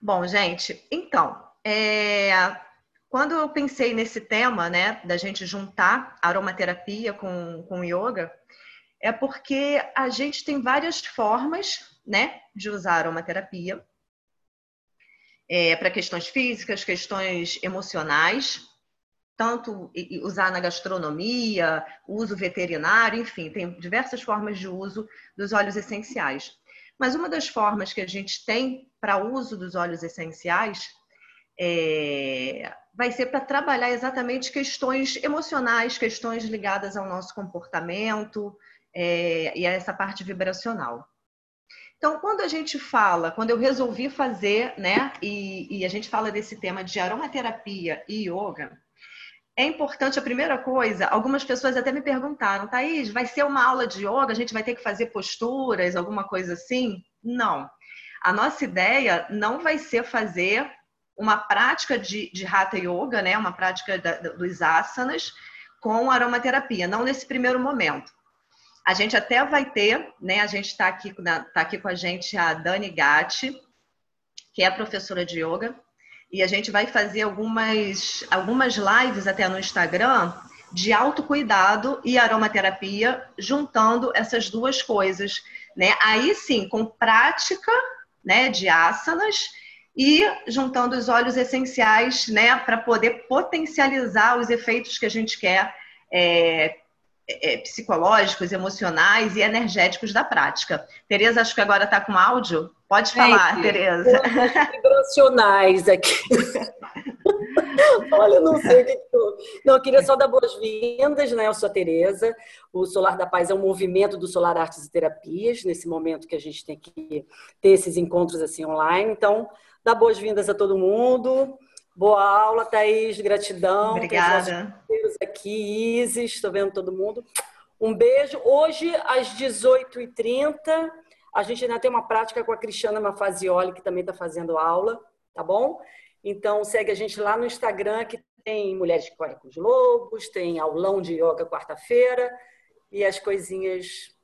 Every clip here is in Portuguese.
Bom, gente, então, é, quando eu pensei nesse tema, né, da gente juntar aromaterapia com, com yoga, é porque a gente tem várias formas, né, de usar aromaterapia é, para questões físicas, questões emocionais, tanto usar na gastronomia, uso veterinário, enfim, tem diversas formas de uso dos óleos essenciais. Mas uma das formas que a gente tem para uso dos óleos essenciais é, vai ser para trabalhar exatamente questões emocionais, questões ligadas ao nosso comportamento é, e a essa parte vibracional. Então, quando a gente fala, quando eu resolvi fazer, né, e, e a gente fala desse tema de aromaterapia e yoga, é importante, a primeira coisa, algumas pessoas até me perguntaram, Thaís, vai ser uma aula de yoga, a gente vai ter que fazer posturas, alguma coisa assim? Não. A nossa ideia não vai ser fazer uma prática de, de Hatha Yoga, né? uma prática da, dos asanas, com aromaterapia, não nesse primeiro momento. A gente até vai ter, né? A gente está aqui, tá aqui com a gente a Dani Gatti, que é professora de yoga, e a gente vai fazer algumas, algumas lives até no Instagram de autocuidado e aromaterapia, juntando essas duas coisas, né? Aí sim, com prática, né, de asanas e juntando os óleos essenciais, né, para poder potencializar os efeitos que a gente quer é, é, psicológicos, emocionais e energéticos da prática. Tereza, acho que agora está com áudio. Pode falar, Tereza. Vibracionais aqui. Olha, não sei o que tô. Não, eu queria só dar boas-vindas, né? Eu sou a Tereza. O Solar da Paz é um movimento do Solar Artes e Terapias, nesse momento que a gente tem que ter esses encontros assim online. Então, dá boas-vindas a todo mundo. Boa aula, Thaís. Gratidão. Obrigada. Aqui, Isis, estou vendo todo mundo. Um beijo. Hoje, às 18h30, a gente ainda tem uma prática com a Cristiana Mafazioli, que também está fazendo aula, tá bom? Então, segue a gente lá no Instagram, que tem Mulheres que Correm com os Lobos, tem aulão de yoga quarta-feira e as coisinhas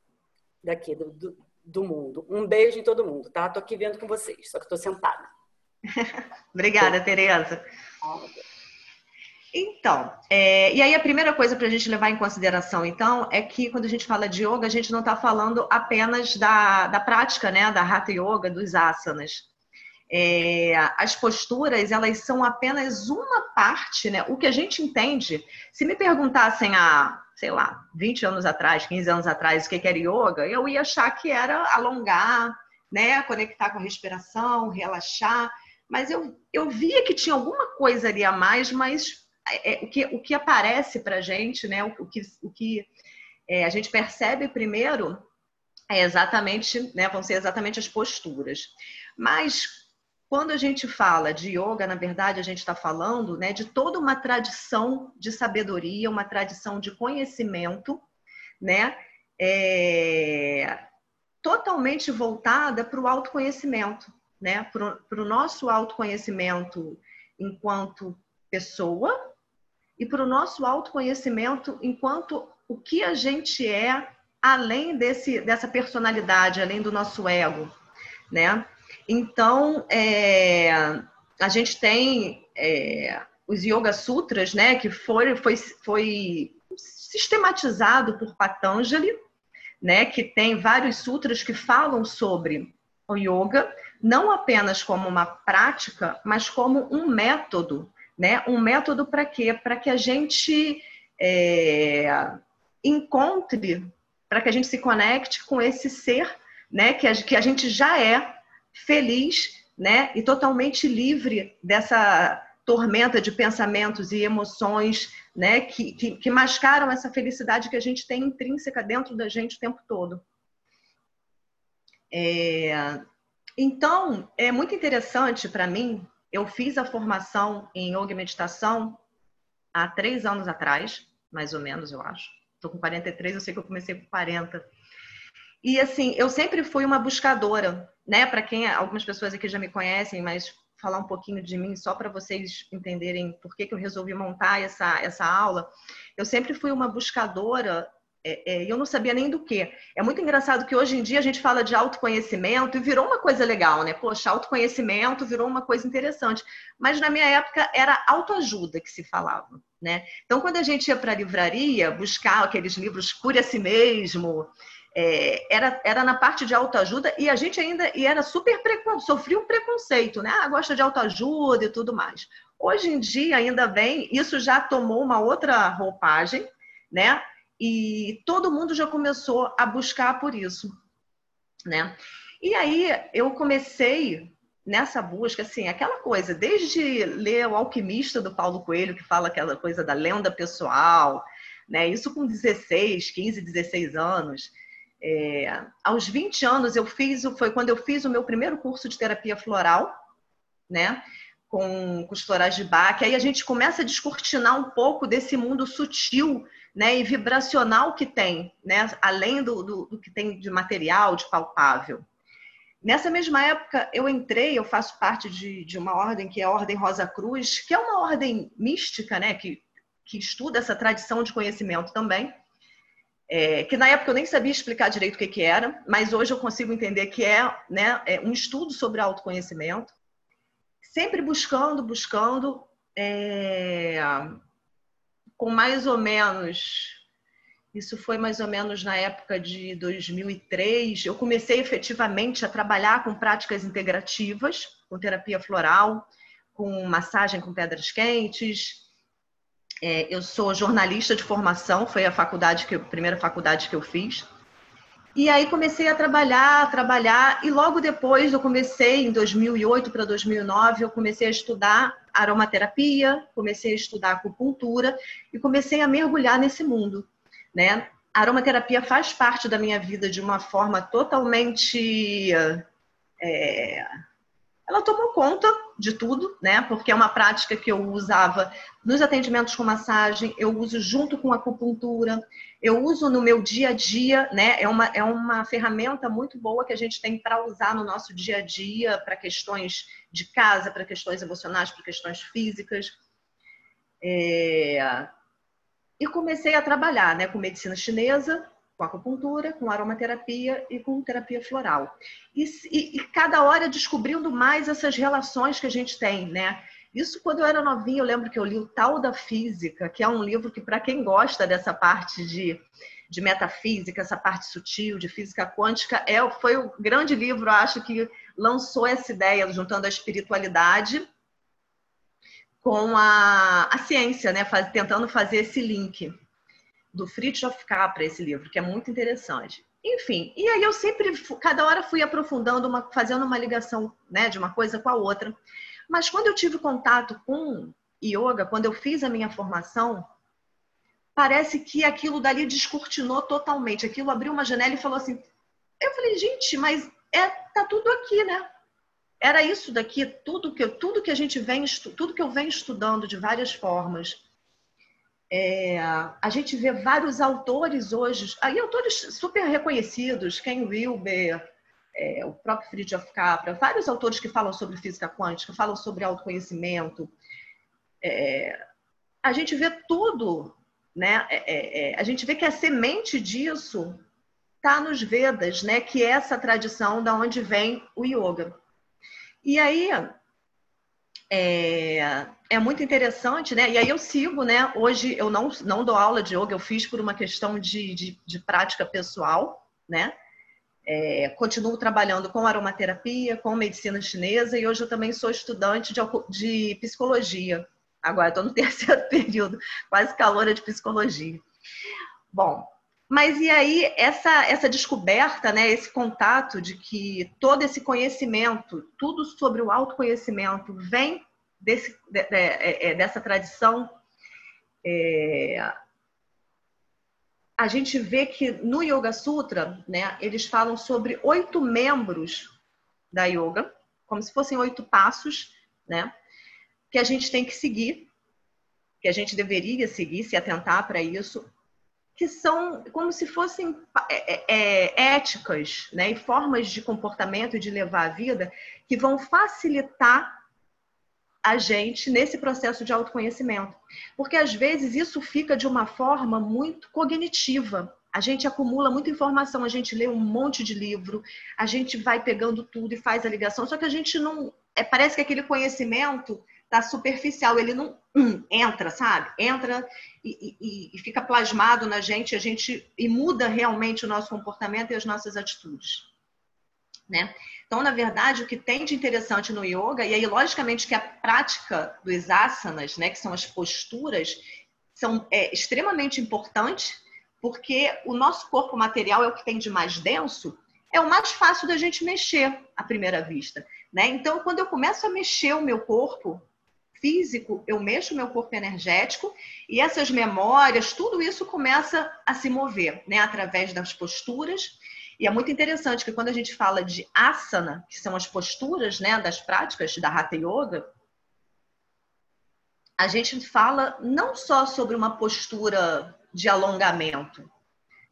daqui do, do, do, mundo. Um beijo em todo mundo, tá? Tô aqui vendo com vocês, só que tô sentada. Obrigada, Tereza. Então, é, e aí a primeira coisa para a gente levar em consideração, então, é que quando a gente fala de yoga, a gente não está falando apenas da, da prática, né, da Hatha Yoga, dos asanas. É, as posturas, elas são apenas uma parte, né? O que a gente entende, se me perguntassem há, sei lá, 20 anos atrás, 15 anos atrás, o que era yoga, eu ia achar que era alongar, né, conectar com a respiração, relaxar, mas eu, eu via que tinha alguma coisa ali a mais, mas é, é o, que, o que aparece para a gente, né, o, o, que, o que é, a gente percebe primeiro é exatamente, né, vão ser exatamente as posturas. Mas quando a gente fala de yoga, na verdade, a gente está falando né, de toda uma tradição de sabedoria, uma tradição de conhecimento, né, é, totalmente voltada para o autoconhecimento né, para o nosso autoconhecimento enquanto pessoa e para o nosso autoconhecimento enquanto o que a gente é além desse, dessa personalidade, além do nosso ego, né? Então, é, a gente tem é, os Yoga Sutras, né, que foi, foi, foi sistematizado por Patanjali, né, que tem vários sutras que falam sobre o yoga, não apenas como uma prática, mas como um método, né? Um método para quê? Para que a gente é, encontre, para que a gente se conecte com esse ser, né? Que a, que a gente já é feliz, né? E totalmente livre dessa tormenta de pensamentos e emoções, né? Que, que, que mascaram essa felicidade que a gente tem intrínseca dentro da gente o tempo todo. É, então, é muito interessante para mim. Eu fiz a formação em yoga e meditação há três anos atrás, mais ou menos, eu acho. Estou com 43, eu sei que eu comecei com 40. E assim, eu sempre fui uma buscadora, né? Para quem algumas pessoas aqui já me conhecem, mas falar um pouquinho de mim só para vocês entenderem por que, que eu resolvi montar essa, essa aula. Eu sempre fui uma buscadora é, é, eu não sabia nem do que. É muito engraçado que hoje em dia a gente fala de autoconhecimento e virou uma coisa legal, né? Poxa, autoconhecimento virou uma coisa interessante. Mas na minha época era autoajuda que se falava, né? Então, quando a gente ia para a livraria buscar aqueles livros Cure a si mesmo, é, era, era na parte de autoajuda e a gente ainda e era super sofria um preconceito, né? Ah, gosta de autoajuda e tudo mais. Hoje em dia ainda bem, isso já tomou uma outra roupagem, né? E todo mundo já começou a buscar por isso, né? E aí eu comecei nessa busca, assim, aquela coisa, desde ler O Alquimista do Paulo Coelho, que fala aquela coisa da lenda pessoal, né? Isso com 16, 15, 16 anos. É, aos 20 anos eu fiz, foi quando eu fiz o meu primeiro curso de terapia floral, né? Com, com os florais de Bach. Aí a gente começa a descortinar um pouco desse mundo sutil né, e vibracional que tem, né, além do, do, do, que tem de material, de palpável. Nessa mesma época, eu entrei, eu faço parte de, de uma ordem que é a Ordem Rosa Cruz, que é uma ordem mística, né, que, que estuda essa tradição de conhecimento também, é, que na época eu nem sabia explicar direito o que, que era, mas hoje eu consigo entender que é, né, é um estudo sobre autoconhecimento, sempre buscando, buscando é, com mais ou menos, isso foi mais ou menos na época de 2003, eu comecei efetivamente a trabalhar com práticas integrativas, com terapia floral, com massagem com pedras quentes. É, eu sou jornalista de formação, foi a faculdade que a primeira faculdade que eu fiz. E aí comecei a trabalhar, a trabalhar, e logo depois eu comecei, em 2008 para 2009, eu comecei a estudar aromaterapia, comecei a estudar acupuntura e comecei a mergulhar nesse mundo, né? A aromaterapia faz parte da minha vida de uma forma totalmente é, ela tomou conta de tudo, né? Porque é uma prática que eu usava nos atendimentos com massagem, eu uso junto com acupuntura, eu uso no meu dia a dia, né? É uma, é uma ferramenta muito boa que a gente tem para usar no nosso dia a dia, para questões de casa, para questões emocionais, para questões físicas. É... E comecei a trabalhar né, com medicina chinesa, com acupuntura, com aromaterapia e com terapia floral. E, e, e, cada hora descobrindo mais essas relações que a gente tem, né? Isso quando eu era novinha, eu lembro que eu li o Tal da Física, que é um livro que para quem gosta dessa parte de, de metafísica, essa parte sutil de física quântica, é, foi o grande livro, acho que lançou essa ideia, juntando a espiritualidade com a, a ciência, né? Faz, tentando fazer esse link do Fritjof Capra, esse livro, que é muito interessante. Enfim, e aí eu sempre, cada hora fui aprofundando, uma, fazendo uma ligação né, de uma coisa com a outra. Mas quando eu tive contato com yoga, quando eu fiz a minha formação, parece que aquilo dali descortinou totalmente. Aquilo abriu uma janela e falou assim. Eu falei, gente, mas é, tá tudo aqui, né? Era isso daqui, tudo que, tudo que a gente vem, tudo que eu venho estudando de várias formas é, a gente vê vários autores hoje, aí autores super reconhecidos, Ken Wilber, é, o próprio Fritjof Capra, vários autores que falam sobre física quântica, falam sobre autoconhecimento. É, a gente vê tudo, né? É, é, é, a gente vê que a semente disso está nos Vedas, né? Que é essa tradição da onde vem o yoga. E aí é, é muito interessante, né? E aí eu sigo, né? Hoje eu não, não dou aula de yoga, eu fiz por uma questão de, de, de prática pessoal, né? É, continuo trabalhando com aromaterapia, com medicina chinesa e hoje eu também sou estudante de, de psicologia. Agora estou no terceiro período, quase calora de psicologia. Bom, mas e aí essa essa descoberta, né, esse contato de que todo esse conhecimento, tudo sobre o autoconhecimento vem desse, de, de, é, é, dessa tradição, é, a gente vê que no Yoga Sutra, né, eles falam sobre oito membros da yoga, como se fossem oito passos, né, que a gente tem que seguir, que a gente deveria seguir, se atentar para isso, que são como se fossem é, é, é, éticas né, e formas de comportamento e de levar a vida que vão facilitar a gente nesse processo de autoconhecimento. Porque às vezes isso fica de uma forma muito cognitiva, A gente acumula muita informação, a gente lê um monte de livro, a gente vai pegando tudo e faz a ligação, só que a gente não. É, parece que aquele conhecimento tá superficial, ele não hum, entra, sabe? Entra e, e, e, fica plasmado na gente, a gente e muda realmente o nosso comportamento e as nossas atitudes, né? Então, na verdade, o que tem de interessante no yoga e aí logicamente que a prática dos asanas, né, que são as posturas, são é, extremamente importantes porque o nosso corpo material é o que tem de mais denso, é o mais fácil da gente mexer à primeira vista. Né? Então, quando eu começo a mexer o meu corpo físico, eu mexo o meu corpo energético e essas memórias, tudo isso começa a se mover né? através das posturas. E é muito interessante que quando a gente fala de asana, que são as posturas né, das práticas da Hatha Yoga, a gente fala não só sobre uma postura de alongamento.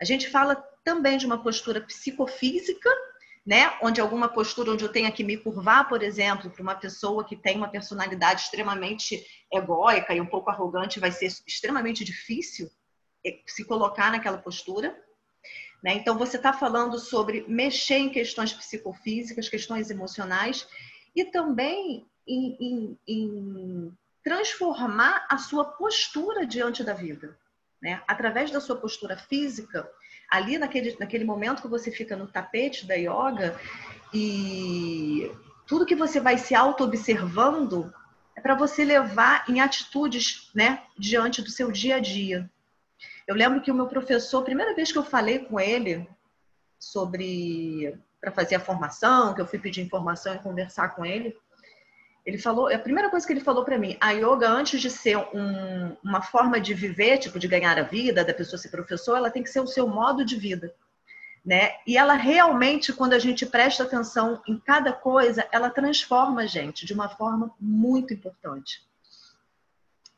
A gente fala também de uma postura psicofísica, né? Onde alguma postura onde eu tenha que me curvar, por exemplo, para uma pessoa que tem uma personalidade extremamente egóica e um pouco arrogante, vai ser extremamente difícil eh, se colocar naquela postura. Né? Então, você está falando sobre mexer em questões psicofísicas, questões emocionais e também em, em, em transformar a sua postura diante da vida né? Através da sua postura física, ali naquele, naquele momento que você fica no tapete da yoga e tudo que você vai se auto-observando é para você levar em atitudes, né, diante do seu dia a dia. Eu lembro que o meu professor, primeira vez que eu falei com ele sobre para fazer a formação, que eu fui pedir informação e conversar com ele, ele falou, a primeira coisa que ele falou para mim, a yoga antes de ser um, uma forma de viver, tipo de ganhar a vida, da pessoa ser professor, ela tem que ser o seu modo de vida, né? E ela realmente, quando a gente presta atenção em cada coisa, ela transforma a gente de uma forma muito importante.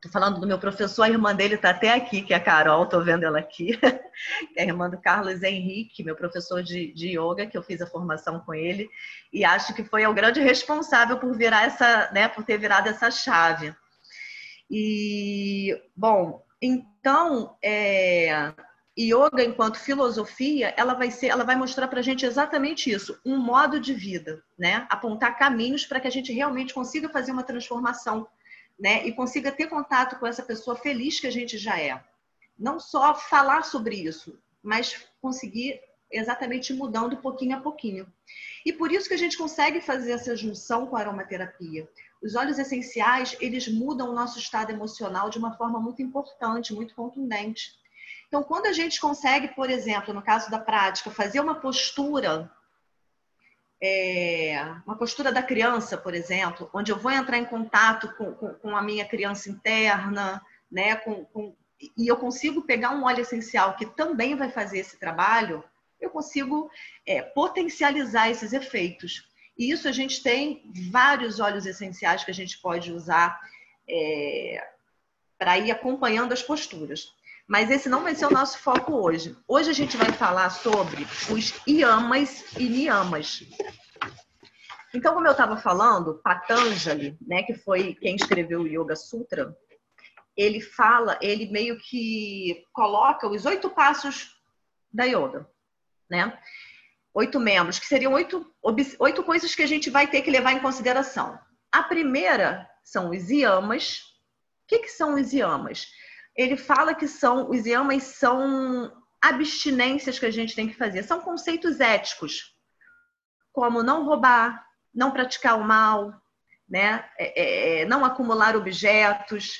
Tô falando do meu professor, a irmã dele está até aqui, que é a Carol, tô vendo ela aqui, é a irmã do Carlos Henrique, meu professor de, de yoga, que eu fiz a formação com ele, e acho que foi o grande responsável por virar essa, né, por ter virado essa chave. E, bom, então, é, yoga enquanto filosofia, ela vai ser, ela vai mostrar para a gente exatamente isso, um modo de vida, né? Apontar caminhos para que a gente realmente consiga fazer uma transformação né? E consiga ter contato com essa pessoa feliz que a gente já é. Não só falar sobre isso, mas conseguir exatamente mudando pouquinho a pouquinho. E por isso que a gente consegue fazer essa junção com a aromaterapia. Os óleos essenciais, eles mudam o nosso estado emocional de uma forma muito importante, muito contundente. Então, quando a gente consegue, por exemplo, no caso da prática, fazer uma postura é, uma postura da criança, por exemplo, onde eu vou entrar em contato com, com, com a minha criança interna, né, com, com, e eu consigo pegar um óleo essencial que também vai fazer esse trabalho, eu consigo é, potencializar esses efeitos. E isso a gente tem vários óleos essenciais que a gente pode usar é, para ir acompanhando as posturas. Mas esse não vai ser o nosso foco hoje. Hoje a gente vai falar sobre os yamas e niyamas. Então, como eu estava falando, Patanjali, né, que foi quem escreveu o Yoga Sutra, ele fala, ele meio que coloca os oito passos da yoga, né? Oito membros, que seriam oito, oito coisas que a gente vai ter que levar em consideração. A primeira são os yamas. O que, que são os yamas? Ele fala que são os yamas são abstinências que a gente tem que fazer, são conceitos éticos, como não roubar, não praticar o mal, né? É, é, é não acumular objetos.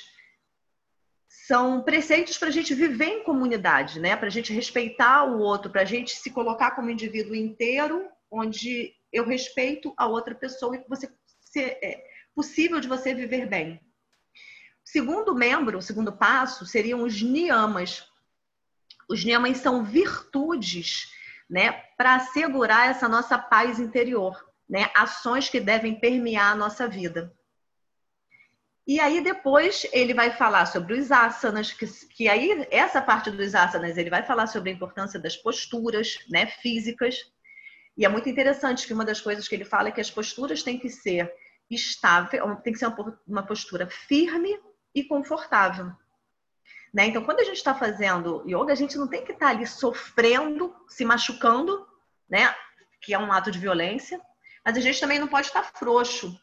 São preceitos para a gente viver em comunidade, né? Para a gente respeitar o outro, para a gente se colocar como indivíduo inteiro, onde eu respeito a outra pessoa e você é possível de você viver bem. Segundo membro, o segundo passo, seriam os niyamas. Os niyamas são virtudes, né, para assegurar essa nossa paz interior, né, ações que devem permear a nossa vida. E aí depois ele vai falar sobre os asanas, que, que aí essa parte dos asanas ele vai falar sobre a importância das posturas, né, físicas. E é muito interessante que uma das coisas que ele fala é que as posturas têm que ser estável, tem que ser uma postura firme e confortável. Né? Então, quando a gente está fazendo yoga, a gente não tem que estar tá ali sofrendo, se machucando, né? que é um ato de violência, mas a gente também não pode estar tá frouxo.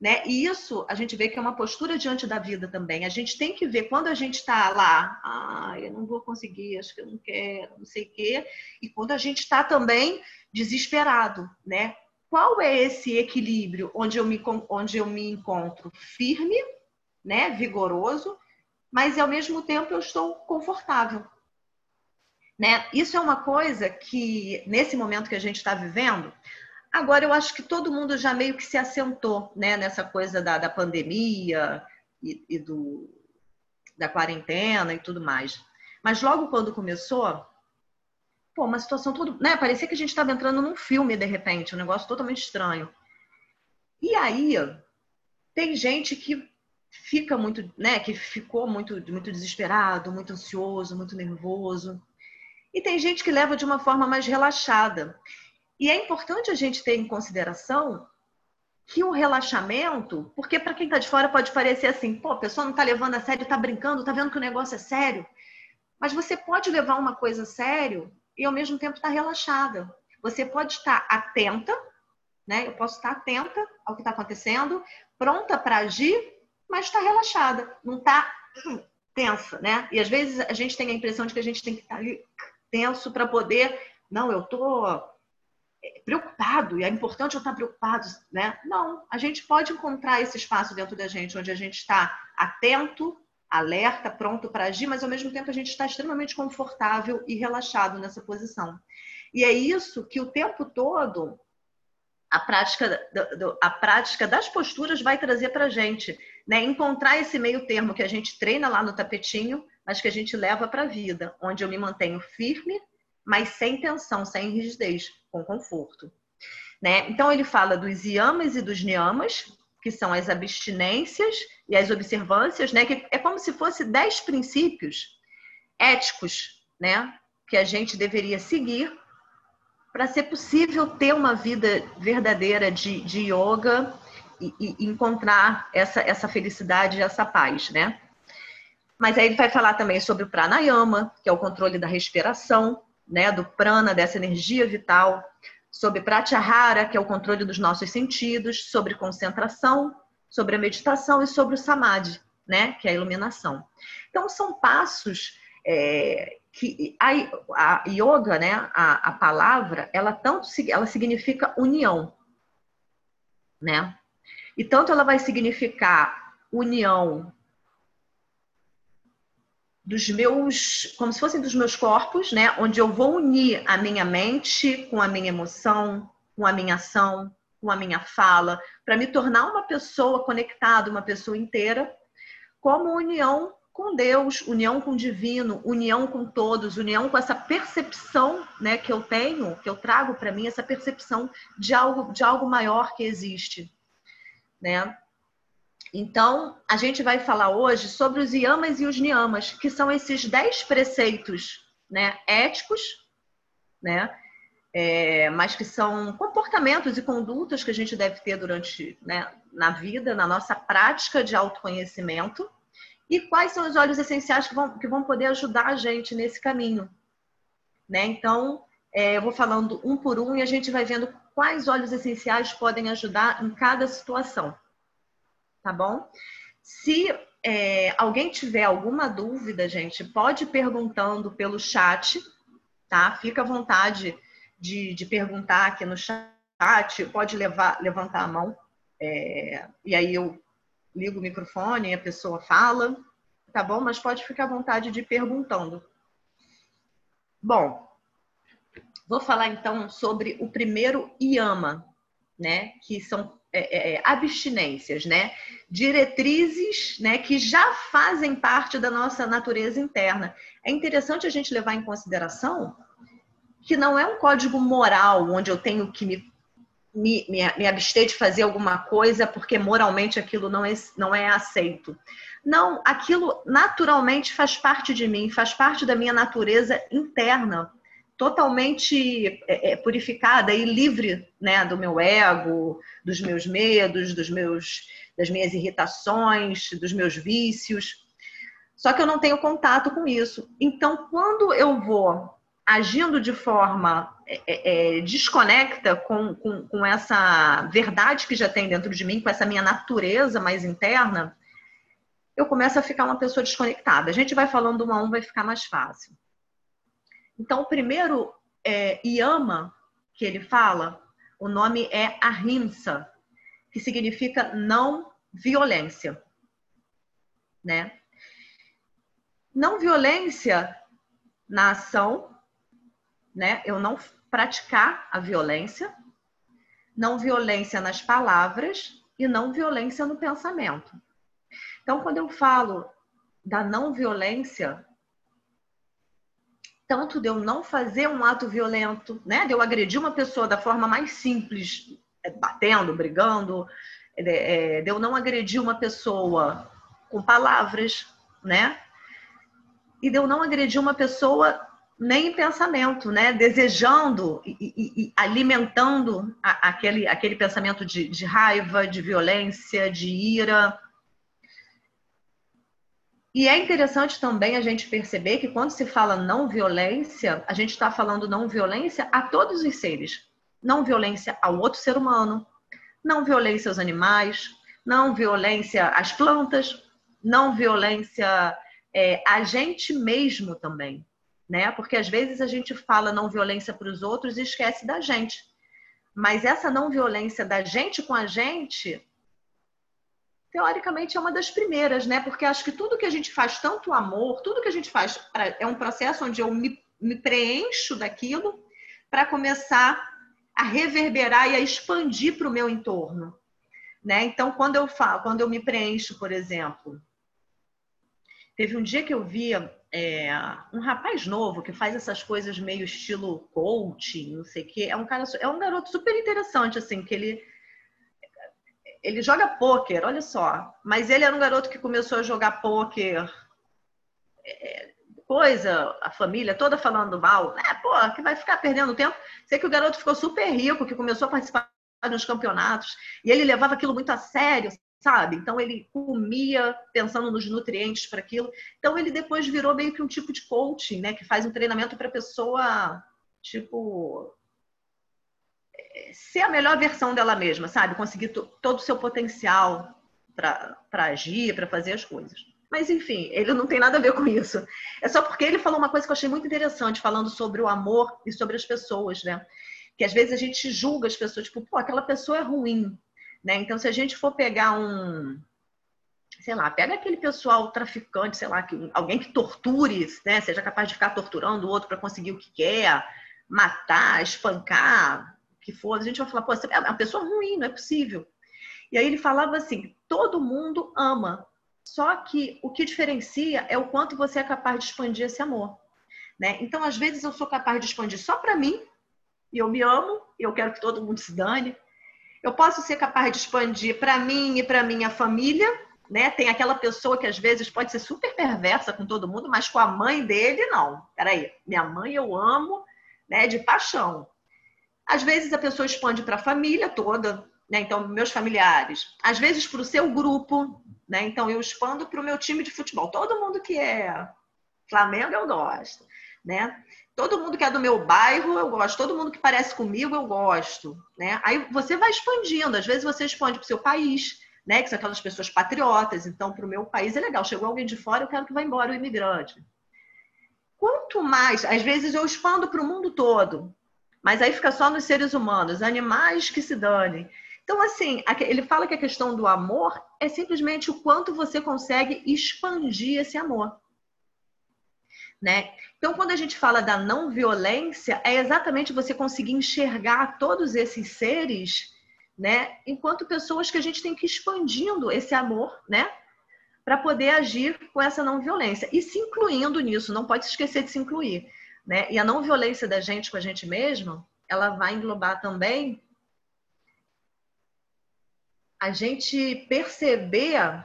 Né? E isso a gente vê que é uma postura diante da vida também. A gente tem que ver quando a gente está lá, ah, eu não vou conseguir, acho que eu não quero, não sei o quê, e quando a gente está também desesperado, né? Qual é esse equilíbrio onde eu me, onde eu me encontro firme, né, vigoroso, mas ao mesmo tempo eu estou confortável. Né? Isso é uma coisa que, nesse momento que a gente está vivendo, agora eu acho que todo mundo já meio que se assentou né, nessa coisa da, da pandemia e, e do, da quarentena e tudo mais. Mas logo quando começou, pô, uma situação tudo, né? Parecia que a gente estava entrando num filme de repente, um negócio totalmente estranho. E aí tem gente que fica muito, né, que ficou muito, muito desesperado, muito ansioso, muito nervoso. E tem gente que leva de uma forma mais relaxada. E é importante a gente ter em consideração que o relaxamento, porque para quem está de fora pode parecer assim, pô, a pessoa não está levando a sério, está brincando, está vendo que o negócio é sério. Mas você pode levar uma coisa a sério e ao mesmo tempo estar tá relaxada. Você pode estar atenta, né? Eu posso estar atenta ao que está acontecendo, pronta para agir, mas está relaxada, não está tensa, né? E às vezes a gente tem a impressão de que a gente tem que estar tá ali tenso para poder, não, eu estou é, preocupado e é importante eu estar preocupado, né? Não, a gente pode encontrar esse espaço dentro da gente onde a gente está atento, alerta, pronto para agir, mas ao mesmo tempo a gente está extremamente confortável e relaxado nessa posição. E é isso que o tempo todo a prática, a prática das posturas vai trazer para a gente, né? Encontrar esse meio termo que a gente treina lá no tapetinho, mas que a gente leva para a vida, onde eu me mantenho firme, mas sem tensão, sem rigidez, com conforto. Né? Então ele fala dos yamas e dos niyamas, que são as abstinências e as observâncias, né? Que é como se fosse dez princípios éticos, né? Que a gente deveria seguir para ser possível ter uma vida verdadeira de, de yoga e, e, encontrar essa, essa felicidade, essa paz, né? Mas aí ele vai falar também sobre o pranayama, que é o controle da respiração, né, do prana, dessa energia vital, sobre pratyahara, que é o controle dos nossos sentidos, sobre concentração, sobre a meditação e sobre o samadhi, né, que é a iluminação. Então são passos é, que a, a, yoga, né, a, a palavra, ela tanto ela significa união, né? E tanto ela vai significar união dos meus, como se fossem dos meus corpos, né? Onde eu vou unir a minha mente com a minha emoção, com a minha ação, com a minha fala, para me tornar uma pessoa conectada, uma pessoa inteira, como união com Deus, união com o divino, união com todos, união com essa percepção, né, que eu tenho, que eu trago para mim essa percepção de algo de algo maior que existe, né? Então, a gente vai falar hoje sobre os yamas e os niyamas, que são esses dez preceitos né, éticos, né, é, mas que são comportamentos e condutas que a gente deve ter durante né, na vida, na nossa prática de autoconhecimento, e quais são os olhos essenciais que vão, que vão poder ajudar a gente nesse caminho. Né? Então, é, eu vou falando um por um e a gente vai vendo quais olhos essenciais podem ajudar em cada situação tá bom? Se é, alguém tiver alguma dúvida, gente, pode ir perguntando pelo chat, tá? Fica à vontade de, de perguntar aqui no chat, pode levar, levantar a mão, é, e aí eu ligo o microfone e a pessoa fala, tá bom? Mas pode ficar à vontade de ir perguntando. Bom, vou falar então sobre o primeiro yama, né? Que são é, é, é, abstinências, né? Diretrizes, né? Que já fazem parte da nossa natureza interna. É interessante a gente levar em consideração que não é um código moral onde eu tenho que me, me, me, me abster de fazer alguma coisa porque moralmente aquilo não é, não é aceito. Não, aquilo naturalmente faz parte de mim, faz parte da minha natureza interna totalmente é, é, purificada e livre né, do meu ego, dos meus medos, dos meus, das minhas irritações, dos meus vícios. Só que eu não tenho contato com isso. Então, quando eu vou agindo de forma é, é, é, desconecta com, com, com, essa verdade que já tem dentro de mim, com essa minha natureza mais interna, eu começo a ficar uma pessoa desconectada. A gente vai falando um a um, vai ficar mais fácil. Então, o primeiro é, Yama, que ele fala, o nome é Ahimsa, que significa não violência. Né? Não violência na ação, né? Eu não praticar a violência, não violência nas palavras e não violência no pensamento. Então, quando eu falo da não violência, tanto de eu não fazer um ato violento, né? De eu agredir uma pessoa da forma mais simples, é, batendo, brigando, é, é, de eu não agredir uma pessoa com palavras, né? E de eu não agredir uma pessoa nem em pensamento, né? Desejando e, e, e alimentando a, aquele, aquele pensamento de, de raiva, de violência, de ira. E é interessante também a gente perceber que quando se fala não violência, a gente está falando não violência a todos os seres. Não violência ao outro ser humano, não violência aos animais, não violência às plantas, não violência é, a gente mesmo também né? Porque às vezes a gente fala não violência para os outros e esquece da gente. Mas essa não violência da gente com a gente, teoricamente é uma das primeiras, né? Porque acho que tudo que a gente faz, tanto amor, tudo que a gente faz é um processo onde eu me, me preencho daquilo para começar a reverberar e a expandir para o meu entorno, né? Então, quando eu falo, quando eu me preencho, por exemplo, teve um dia que eu via é, um rapaz novo que faz essas coisas meio estilo coaching, não sei o quê. É um cara, é um garoto super interessante, assim, que ele ele joga pôquer, olha só. Mas ele era um garoto que começou a jogar pôquer, é, coisa, a família toda falando mal, né? Pô, que vai ficar perdendo tempo. Sei que o garoto ficou super rico, que começou a participar nos campeonatos, e ele levava aquilo muito a sério, sabe? Então ele comia pensando nos nutrientes para aquilo. Então ele depois virou meio que um tipo de coaching, né? Que faz um treinamento para pessoa, tipo, é, ser a melhor versão dela mesma, sabe? Conseguir todo o seu potencial para agir, para fazer as coisas. Mas enfim, ele não tem nada a ver com isso. É só porque ele falou uma coisa que eu achei muito interessante, falando sobre o amor e sobre as pessoas, né? Que às vezes a gente julga as pessoas, tipo, pô, aquela pessoa é ruim. Né? Então, se a gente for pegar um, sei lá, pega aquele pessoal traficante, sei lá, que, alguém que torture, né? Seja capaz de ficar torturando o outro para conseguir o que quer, matar, espancar, que for. A gente vai falar, pô, você é uma pessoa ruim, não é possível. E aí ele falava assim: todo mundo ama, só que o que diferencia é o quanto você é capaz de expandir esse amor. Né? Então, às vezes, eu sou capaz de expandir só para mim, e eu me amo, e eu quero que todo mundo se dane. Eu posso ser capaz de expandir para mim e para minha família, né? Tem aquela pessoa que às vezes pode ser super perversa com todo mundo, mas com a mãe dele, não. Peraí, minha mãe eu amo, né? De paixão. Às vezes a pessoa expande para a família toda, né? Então, meus familiares. Às vezes para o seu grupo, né? Então, eu expando para o meu time de futebol. Todo mundo que é Flamengo eu gosto, né? Todo mundo que é do meu bairro, eu gosto. Todo mundo que parece comigo, eu gosto. Né? Aí você vai expandindo. Às vezes você expande para o seu país, né? Que são aquelas pessoas patriotas. Então, para o meu país é legal. Chegou alguém de fora, eu quero que vá embora o imigrante. Quanto mais, às vezes eu expando para o mundo todo, mas aí fica só nos seres humanos, animais que se danem. Então, assim, ele fala que a questão do amor é simplesmente o quanto você consegue expandir esse amor. Né? Então, quando a gente fala da não violência, é exatamente você conseguir enxergar todos esses seres, né, enquanto pessoas que a gente tem que ir expandindo esse amor, né, para poder agir com essa não violência e se incluindo nisso, não pode se esquecer de se incluir, né? E a não violência da gente com a gente mesmo, ela vai englobar também a gente perceber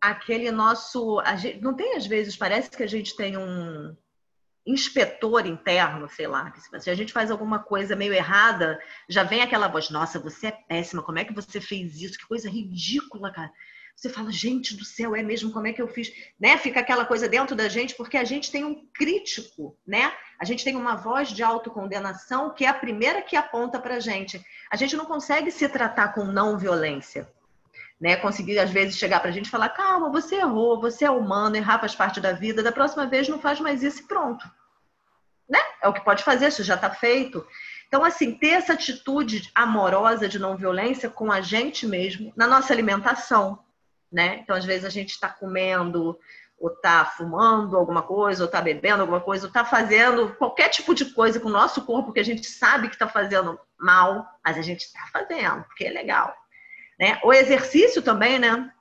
aquele nosso. Gente, não tem, às vezes, parece que a gente tem um inspetor interno, sei lá. Se a gente faz alguma coisa meio errada, já vem aquela voz: Nossa, você é péssima, como é que você fez isso? Que coisa ridícula, cara. Você fala, gente do céu, é mesmo? Como é que eu fiz? Né? Fica aquela coisa dentro da gente, porque a gente tem um crítico, né? A gente tem uma voz de autocondenação que é a primeira que aponta pra gente. A gente não consegue se tratar com não violência. Né, conseguir às vezes chegar para a gente e falar: calma, você errou, você é humano, errar faz parte da vida, da próxima vez não faz mais isso e pronto. Né? É o que pode fazer, isso já está feito. Então, assim, ter essa atitude amorosa de não violência com a gente mesmo, na nossa alimentação, né? Então, às vezes a gente está comendo, ou está fumando alguma coisa, ou está bebendo alguma coisa, ou está fazendo qualquer tipo de coisa com o nosso corpo que a gente sabe que está fazendo mal, mas a gente está fazendo, porque é legal. Né? O exercício também, né?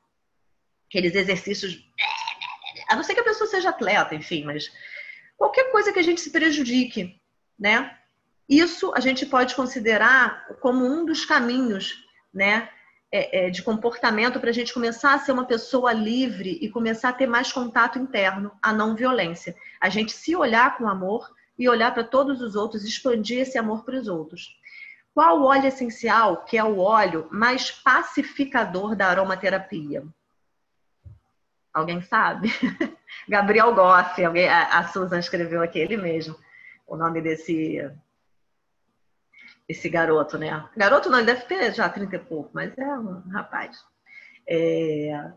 Aqueles exercícios. A não ser que a pessoa seja atleta, enfim, mas qualquer coisa que a gente se prejudique, né? Isso a gente pode considerar como um dos caminhos, né, é, é, de comportamento para a gente começar a ser uma pessoa livre e começar a ter mais contato interno, a não violência. A gente se olhar com amor e olhar para todos os outros, expandir esse amor para os outros. Qual o óleo essencial que é o óleo mais pacificador da aromaterapia? Alguém sabe? Gabriel Goff, alguém, a, a Susan escreveu aqui, ele mesmo, o nome desse esse garoto, né? Garoto não, ele deve ter já 30 e pouco, mas é um rapaz. É...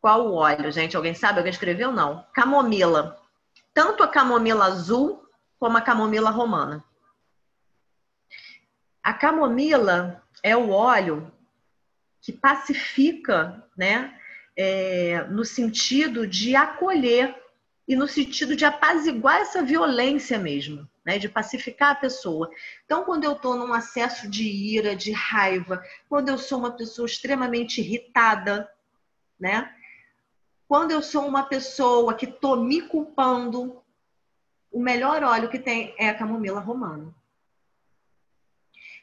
Qual o óleo, gente? Alguém sabe? Alguém escreveu? Não. Camomila. Tanto a camomila azul como a camomila romana. A camomila é o óleo que pacifica, né? É, no sentido de acolher e no sentido de apaziguar essa violência mesmo né, de pacificar a pessoa. Então, quando eu estou num acesso de ira, de raiva, quando eu sou uma pessoa extremamente irritada, né? Quando eu sou uma pessoa que estou me culpando, o melhor óleo que tem é a camomila romana.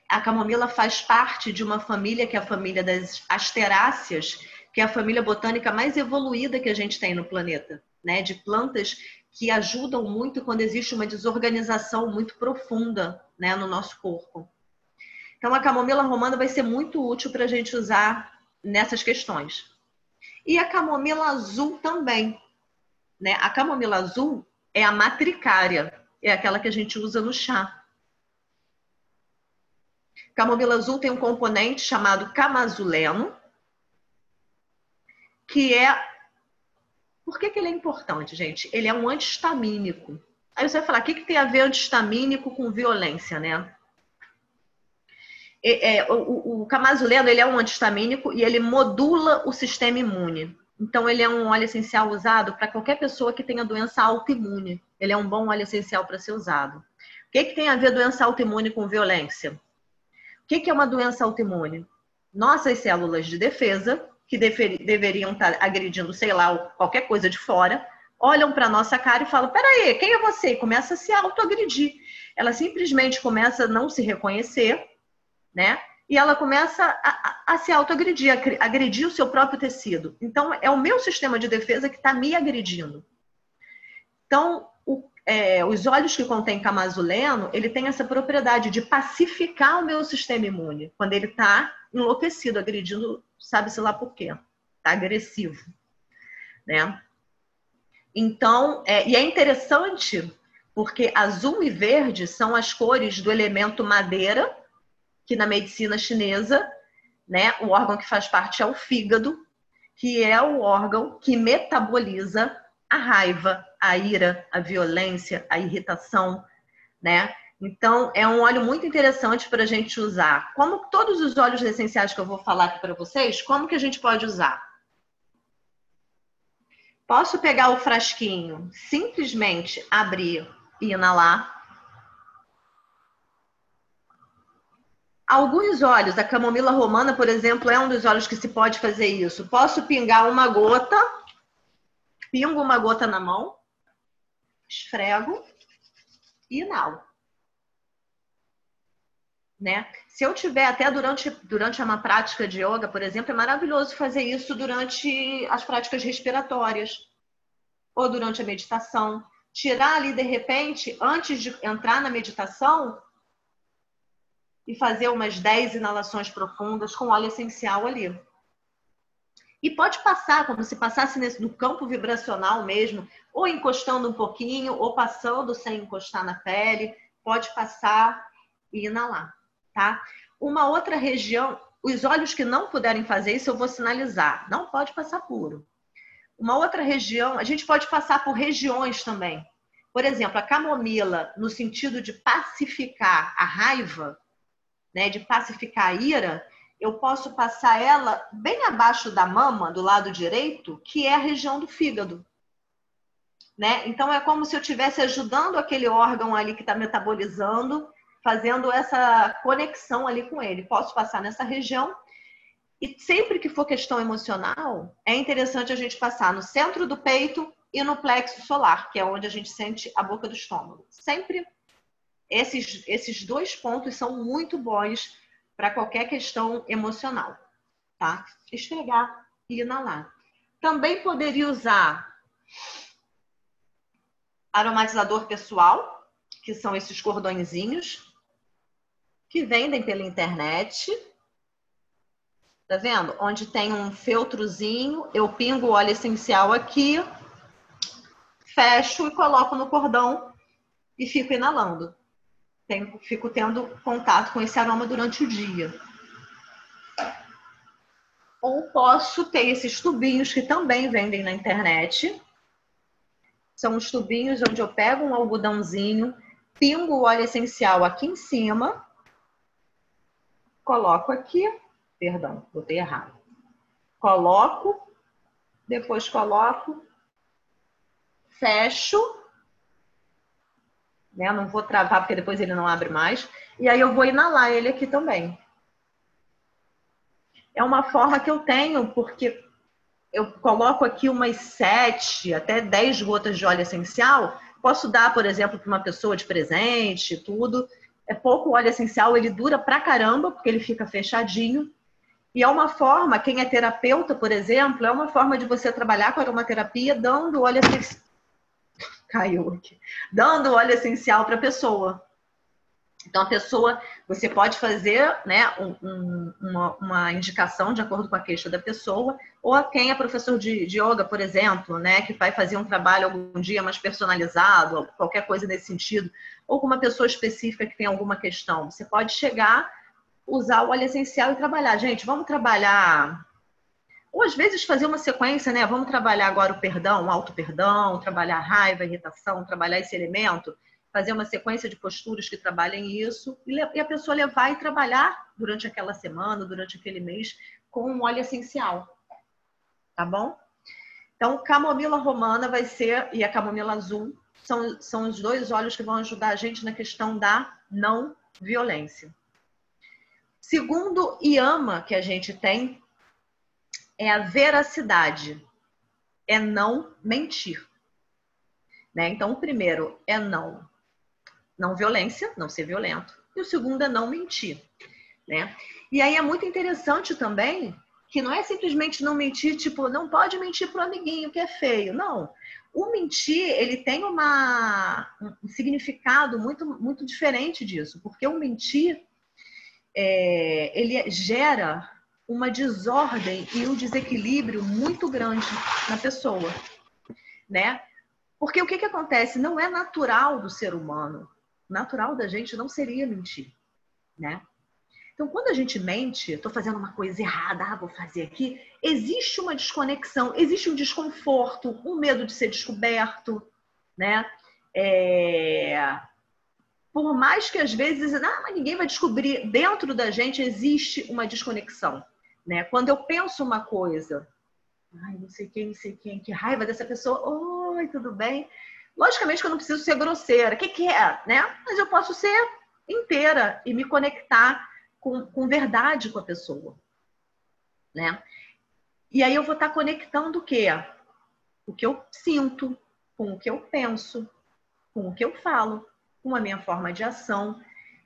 A camomila faz parte de uma família que é a família das asteráceas, que é a família botânica mais evoluída que a gente tem no planeta, né? De plantas que ajudam muito quando existe uma desorganização muito profunda né, no nosso corpo. Então, a camomila romana vai ser muito útil para a gente usar nessas questões. E a camomila azul também. Né? A camomila azul é a matricária, é aquela que a gente usa no chá. Camomila azul tem um componente chamado camazuleno, que é por que, que ele é importante, gente? Ele é um antihistamínico. Aí você vai falar, o que, que tem a ver antihistamínico com violência, né? É, é, o, o camazuleno, ele é um antihistamínico e ele modula o sistema imune. Então, ele é um óleo essencial usado para qualquer pessoa que tenha doença autoimune. Ele é um bom óleo essencial para ser usado. O que, que tem a ver doença autoimune com violência? O que, que é uma doença autoimune? Nossas células de defesa que dever, deveriam estar agredindo, sei lá, qualquer coisa de fora, olham para nossa cara e falam: peraí, quem é você? E começa a se autoagredir. Ela simplesmente começa a não se reconhecer, né? E ela começa a, a, a se autoagredir, a agredir o seu próprio tecido. Então, é o meu sistema de defesa que está me agredindo. Então, o, é, os óleos que contêm camazuleno, ele tem essa propriedade de pacificar o meu sistema imune, quando ele está enlouquecido, agredindo sabe-se lá por quê. Tá agressivo, né? Então, é, e é interessante porque azul e verde são as cores do elemento madeira, que na medicina chinesa, né, o órgão que faz parte é o fígado, que é o órgão que metaboliza a raiva, a ira, a violência, a irritação, né? Então, é um óleo muito interessante para a gente usar. Como todos os óleos essenciais que eu vou falar aqui para vocês, como que a gente pode usar? Posso pegar o frasquinho, simplesmente abrir e inalar. Alguns óleos, a camomila romana, por exemplo, é um dos óleos que se pode fazer isso. Posso pingar uma gota, pingo uma gota na mão, esfrego e inalo né? Se eu tiver até durante, durante uma prática de yoga, por exemplo, é maravilhoso fazer isso durante as práticas respiratórias ou durante a meditação. Tirar ali de repente, antes de entrar na meditação, e fazer umas 10 inalações profundas com óleo essencial ali. E pode passar, como se passasse nesse, no campo vibracional mesmo, ou encostando um pouquinho, ou passando sem encostar na pele. Pode passar e inalar, tá? Uma outra região, os olhos que não puderem fazer isso, eu vou sinalizar. Não pode passar puro. Uma outra região, a gente pode passar por regiões também. Por exemplo, a camomila, no sentido de pacificar a raiva, né, de pacificar a ira, eu posso passar ela bem abaixo da mama, do lado direito, que é a região do fígado. Né? Então é como se eu estivesse ajudando aquele órgão ali que está metabolizando, fazendo essa conexão ali com ele. Posso passar nessa região. E sempre que for questão emocional, é interessante a gente passar no centro do peito e no plexo solar, que é onde a gente sente a boca do estômago. Sempre esses, esses dois pontos são muito bons para qualquer questão emocional, tá? Esfregar e inalar. Também poderia usar aromatizador pessoal, que são esses cordõezinhos que vendem pela internet. Tá vendo? Onde tem um feltrozinho, eu pingo o óleo essencial aqui, fecho e coloco no cordão e fico inalando tenho, fico tendo contato com esse aroma durante o dia. Ou posso ter esses tubinhos que também vendem na internet. São os tubinhos onde eu pego um algodãozinho, pingo o óleo essencial aqui em cima, coloco aqui, perdão, botei errado. Coloco, depois coloco, fecho né? não vou travar porque depois ele não abre mais. E aí eu vou inalar ele aqui também. É uma forma que eu tenho porque eu coloco aqui umas sete até dez gotas de óleo essencial. Posso dar, por exemplo, para uma pessoa de presente, tudo. É pouco óleo essencial, ele dura pra caramba, porque ele fica fechadinho. E é uma forma, quem é terapeuta, por exemplo, é uma forma de você trabalhar com aromaterapia dando óleo essencial caiu aqui, dando óleo essencial para a pessoa. Então, a pessoa, você pode fazer né, um, uma, uma, indicação de acordo com a queixa da pessoa, ou a quem é professor de, de yoga, por exemplo, né, que vai fazer um trabalho algum dia mais personalizado, qualquer coisa nesse sentido, ou com uma pessoa específica que tem alguma questão. Você pode chegar, usar o óleo essencial e trabalhar. Gente, vamos trabalhar ou às vezes fazer uma sequência, né? Vamos trabalhar agora o perdão, o auto-perdão, trabalhar a raiva, a irritação, trabalhar esse elemento, fazer uma sequência de posturas que trabalhem isso e a pessoa levar e trabalhar durante aquela semana, durante aquele mês, com um óleo essencial. Tá bom? Então, camomila romana vai ser, e a camomila azul, são, são os dois óleos que vão ajudar a gente na questão da não violência. Segundo IAMA que a gente tem, é a veracidade, é não mentir. Né? Então, o primeiro é não, não violência, não ser violento, e o segundo é não mentir. Né? E aí é muito interessante também que não é simplesmente não mentir, tipo, não pode mentir para o amiguinho que é feio. Não. O mentir, ele tem uma, um significado muito, muito diferente disso, porque o mentir, é, ele gera uma desordem e um desequilíbrio muito grande na pessoa, né? Porque o que, que acontece? Não é natural do ser humano. Natural da gente não seria mentir, né? Então, quando a gente mente, estou fazendo uma coisa errada, ah, vou fazer aqui, existe uma desconexão, existe um desconforto, um medo de ser descoberto, né? É... Por mais que às vezes, ah, mas ninguém vai descobrir, dentro da gente existe uma desconexão. Né? Quando eu penso uma coisa, ai, não sei quem, não sei quem, que raiva dessa pessoa, oi, tudo bem? Logicamente que eu não preciso ser grosseira, o que, que é? Né? Mas eu posso ser inteira e me conectar com, com verdade com a pessoa. Né? E aí eu vou estar conectando o quê? O que eu sinto, com o que eu penso, com o que eu falo, com a minha forma de ação.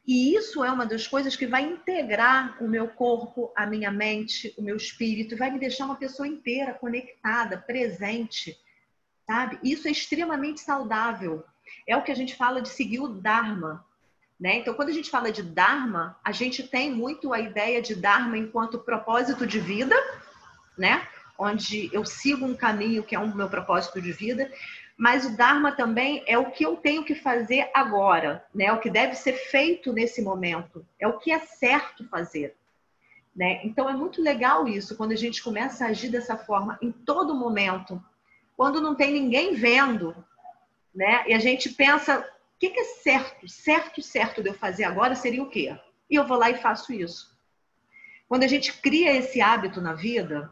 E isso é uma das coisas que vai integrar o meu corpo, a minha mente, o meu espírito, vai me deixar uma pessoa inteira, conectada, presente, sabe? Isso é extremamente saudável. É o que a gente fala de seguir o Dharma. Né? Então, quando a gente fala de Dharma, a gente tem muito a ideia de Dharma enquanto propósito de vida, né? onde eu sigo um caminho que é um meu propósito de vida, mas o Dharma também é o que eu tenho que fazer agora, né? O que deve ser feito nesse momento, é o que é certo fazer. Né? Então é muito legal isso, quando a gente começa a agir dessa forma em todo momento, quando não tem ninguém vendo, né? E a gente pensa, o que, que é certo? Certo, certo de eu fazer agora seria o quê? E eu vou lá e faço isso. Quando a gente cria esse hábito na vida,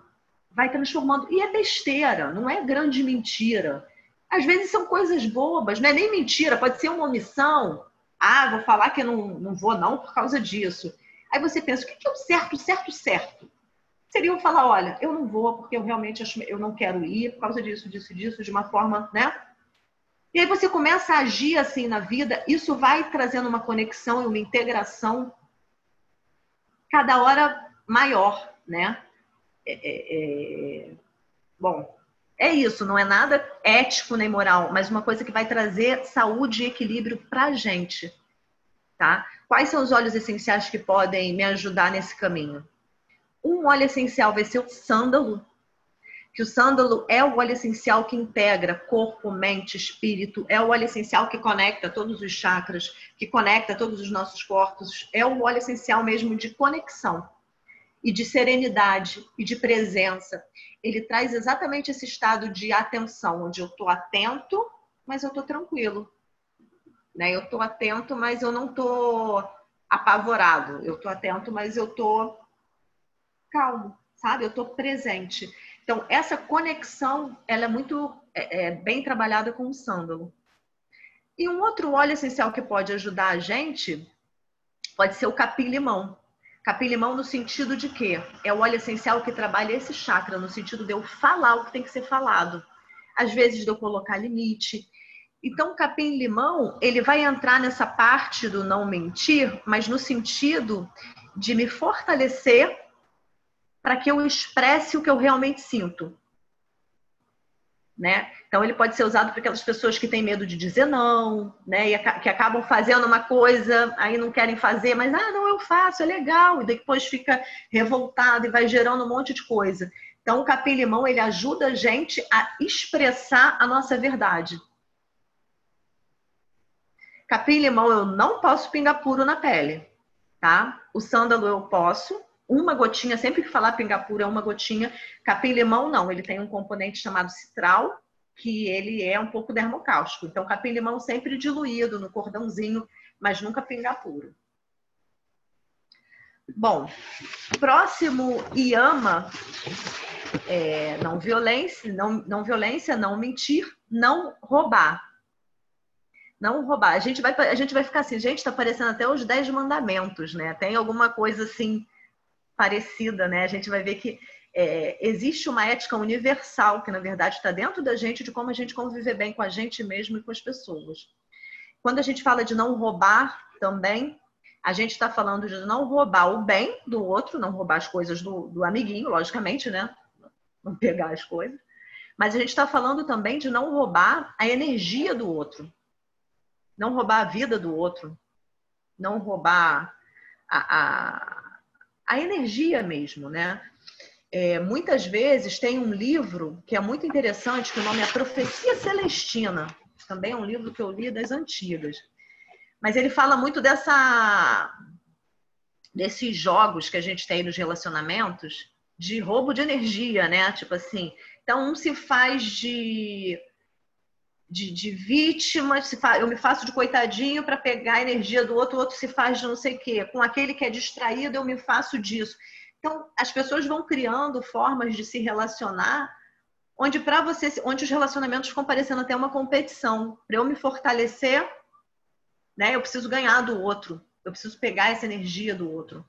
vai transformando. E é besteira, não é grande mentira. Às vezes são coisas bobas, não é nem mentira, pode ser uma omissão. Ah, vou falar que eu não, não vou não por causa disso. Aí você pensa, o que é o certo, certo, certo? Seria eu falar, olha, eu não vou porque eu realmente acho, eu não quero ir por causa disso, disso, disso, de uma forma, né? E aí você começa a agir assim na vida, isso vai trazendo uma conexão e uma integração cada hora maior, né? É, é, é... Bom, é isso, não é nada ético nem moral, mas uma coisa que vai trazer saúde e equilíbrio para a gente, tá? Quais são os óleos essenciais que podem me ajudar nesse caminho? Um óleo essencial vai ser o sândalo, que o sândalo é o óleo essencial que integra corpo, mente, espírito, é o óleo essencial que conecta todos os chakras, que conecta todos os nossos corpos, é o óleo essencial mesmo de conexão e de serenidade e de presença. Ele traz exatamente esse estado de atenção, onde eu estou atento, mas eu estou tranquilo. Né? Eu estou atento, mas eu não estou apavorado. Eu estou atento, mas eu estou calmo, sabe? Eu estou presente. Então, essa conexão, ela é muito é, é, bem trabalhada com o sândalo. E um outro óleo essencial que pode ajudar a gente pode ser o capim-limão. Capim-limão no sentido de que é o óleo essencial que trabalha esse chakra, no sentido de eu falar o que tem que ser falado. Às vezes de eu colocar limite, então, capim-limão, ele vai entrar nessa parte do não mentir, mas no sentido de me fortalecer para que eu expresse o que eu realmente sinto. Né? Então, ele pode ser usado por aquelas pessoas que têm medo de dizer não, né? E que acabam fazendo uma coisa, aí não querem fazer, mas, ah, não, eu faço, é legal, e depois fica revoltado e vai gerando um monte de coisa. Então, o capim-limão, ele ajuda a gente a expressar a nossa verdade. Capim-limão eu não posso pingar puro na pele, tá? O sândalo eu posso, uma gotinha, sempre que falar pingar puro é uma gotinha. Capim-limão não, ele tem um componente chamado citral, que ele é um pouco dermocáustico. Então, capim-limão sempre diluído no cordãozinho, mas nunca pingar puro. Bom, próximo IAMA é não violência, não, não violência, não mentir, não roubar. Não roubar. A gente vai, a gente vai ficar assim, gente, está parecendo até os dez mandamentos, né? Tem alguma coisa assim parecida, né? A gente vai ver que é, existe uma ética universal que, na verdade, está dentro da gente de como a gente conviver bem com a gente mesmo e com as pessoas. Quando a gente fala de não roubar também, a gente está falando de não roubar o bem do outro, não roubar as coisas do, do amiguinho, logicamente, né? Não pegar as coisas. Mas a gente está falando também de não roubar a energia do outro não roubar a vida do outro, não roubar a, a, a energia mesmo, né? É, muitas vezes tem um livro que é muito interessante, que o nome é Profecia Celestina. Também é um livro que eu li das antigas. Mas ele fala muito dessa desses jogos que a gente tem nos relacionamentos de roubo de energia, né? Tipo assim, então um se faz de de, de vítima, eu me faço de coitadinho para pegar a energia do outro, o outro se faz de não sei o quê. Com aquele que é distraído, eu me faço disso. Então, as pessoas vão criando formas de se relacionar onde para você, onde os relacionamentos ficam parecendo até uma competição. Para eu me fortalecer, né, eu preciso ganhar do outro. Eu preciso pegar essa energia do outro.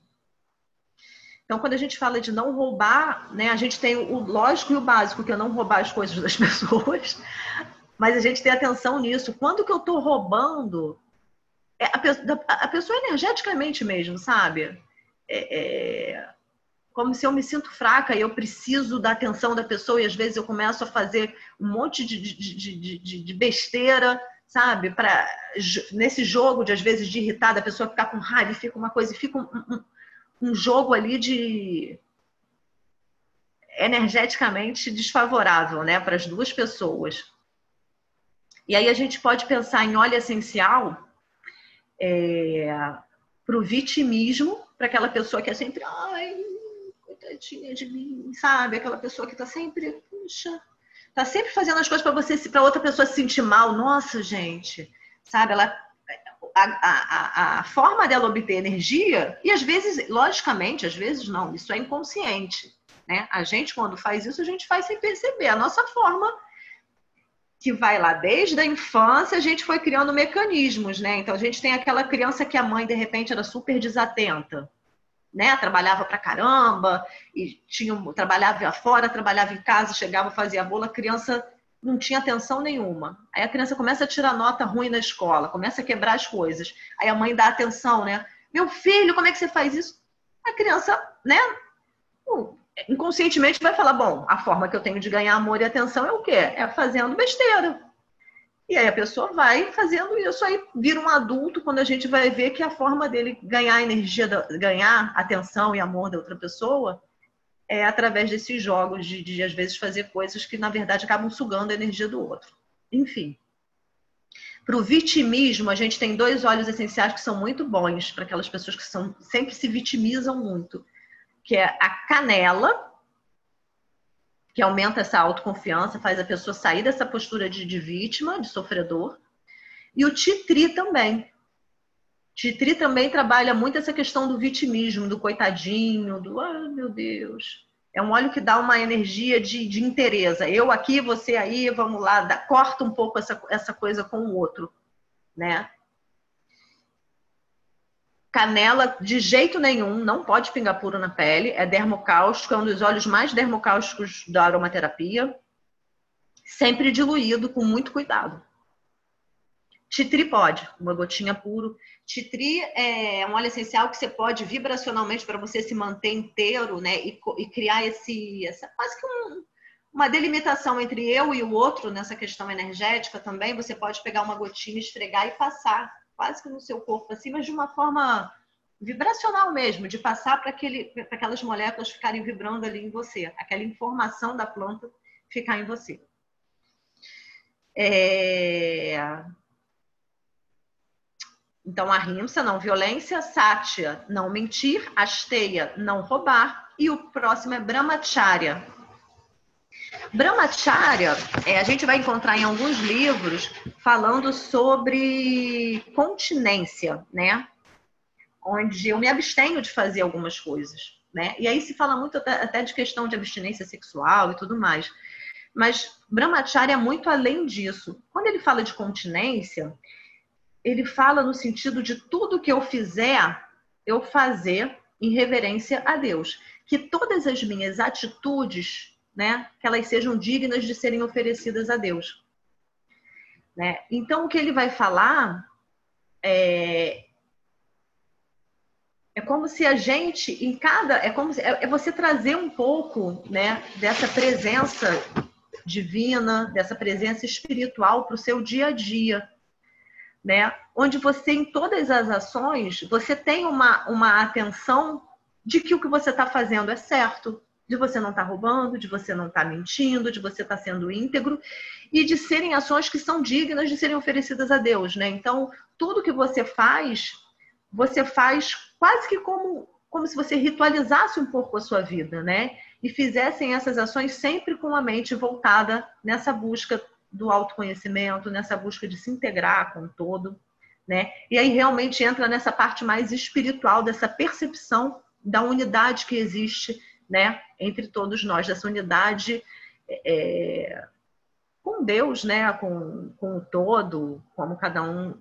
Então, quando a gente fala de não roubar, né, a gente tem o lógico e o básico, que é não roubar as coisas das pessoas. Mas a gente tem atenção nisso. Quando que eu estou roubando? É a, a, pessoa energeticamente mesmo, sabe? É, é, como se eu me sinto fraca e eu preciso da atenção da pessoa e às vezes eu começo a fazer um monte de, de, de, de, besteira, sabe? Pra, nesse jogo de às vezes de irritar, da pessoa ficar com raiva e fica uma coisa, e fica um, um, um jogo ali de energeticamente desfavorável, né, para as duas pessoas. E aí a gente pode pensar em óleo essencial é, para o vitimismo, para aquela pessoa que é sempre, ai, coitadinha de mim, sabe? Aquela pessoa que está sempre, puxa, tá sempre fazendo as coisas para você, para outra pessoa se sentir mal. Nossa, gente, sabe? Ela a, a, a, forma dela obter energia, e às vezes, logicamente, às vezes não, isso é inconsciente. Né? A gente, quando faz isso, a gente faz sem perceber. A nossa forma que vai lá desde a infância, a gente foi criando mecanismos, né? Então a gente tem aquela criança que a mãe de repente era super desatenta, né? Trabalhava pra caramba e tinha trabalhava fora, trabalhava em casa, chegava, fazia bolo, a criança não tinha atenção nenhuma. Aí a criança começa a tirar nota ruim na escola, começa a quebrar as coisas. Aí a mãe dá atenção, né? Meu filho, como é que você faz isso? A criança, né? Inconscientemente vai falar, bom, a forma que eu tenho de ganhar amor e atenção é o quê? É fazendo besteira. E aí a pessoa vai fazendo isso, aí vira um adulto quando a gente vai ver que a forma dele ganhar energia, ganhar atenção e amor da outra pessoa é através desses jogos de, de às vezes fazer coisas que na verdade acabam sugando a energia do outro. Enfim. Para o vitimismo, a gente tem dois óleos essenciais que são muito bons para aquelas pessoas que são, sempre se vitimizam muito que é a canela, que aumenta essa autoconfiança, faz a pessoa sair dessa postura de, de vítima, de sofredor. E o titri também. Titri também trabalha muito essa questão do vitimismo, do coitadinho, do ah, meu Deus. É um óleo que dá uma energia de, de interesse. Eu aqui, você aí, vamos lá, dá, corta um pouco essa, essa coisa com o outro, né? Canela, de jeito nenhum, não pode pingar puro na pele. É dermocáustico, é um dos óleos mais dermocáusticos da aromaterapia. Sempre diluído, com muito cuidado. Titri pode, uma gotinha puro. Titri é um óleo essencial que você pode vibracionalmente para você se manter inteiro, né? E, e criar esse, essa quase que um, uma delimitação entre eu e o outro nessa questão energética também. Você pode pegar uma gotinha, esfregar e passar quase que no seu corpo assim, mas de uma forma vibracional mesmo, de passar para aquelas moléculas ficarem vibrando ali em você, aquela informação da planta ficar em você. É... Então, a rimsa, não violência, sátia, não mentir, asteia, não roubar, e o próximo é brahmacharya, Brahmacharya, é, a gente vai encontrar em alguns livros falando sobre continência, né? Onde eu me abstenho de fazer algumas coisas, né? E aí se fala muito até de questão de abstinência sexual e tudo mais. Mas Brahmacharya é muito além disso. Quando ele fala de continência, ele fala no sentido de tudo que eu fizer, eu fazer em reverência a Deus. Que todas as minhas atitudes né? Que elas sejam dignas de serem oferecidas a Deus. Né? Então, o que ele vai falar é, é como se a gente, em cada. É como se, é, é você trazer um pouco né, dessa presença divina, dessa presença espiritual para o seu dia a dia. Né? Onde você, em todas as ações, você tem uma, uma atenção de que o que você está fazendo é certo, de você não estar tá roubando, de você não estar tá mentindo, de você estar tá sendo íntegro e de serem ações que são dignas de serem oferecidas a Deus, né? Então, tudo que você faz, você faz quase que como como se você ritualizasse um pouco a sua vida, né? E fizessem essas ações sempre com a mente voltada nessa busca do autoconhecimento, nessa busca de se integrar com o todo, né? E aí realmente entra nessa parte mais espiritual dessa percepção da unidade que existe né, entre todos nós, dessa unidade é, com Deus, né, com, com o todo, como cada um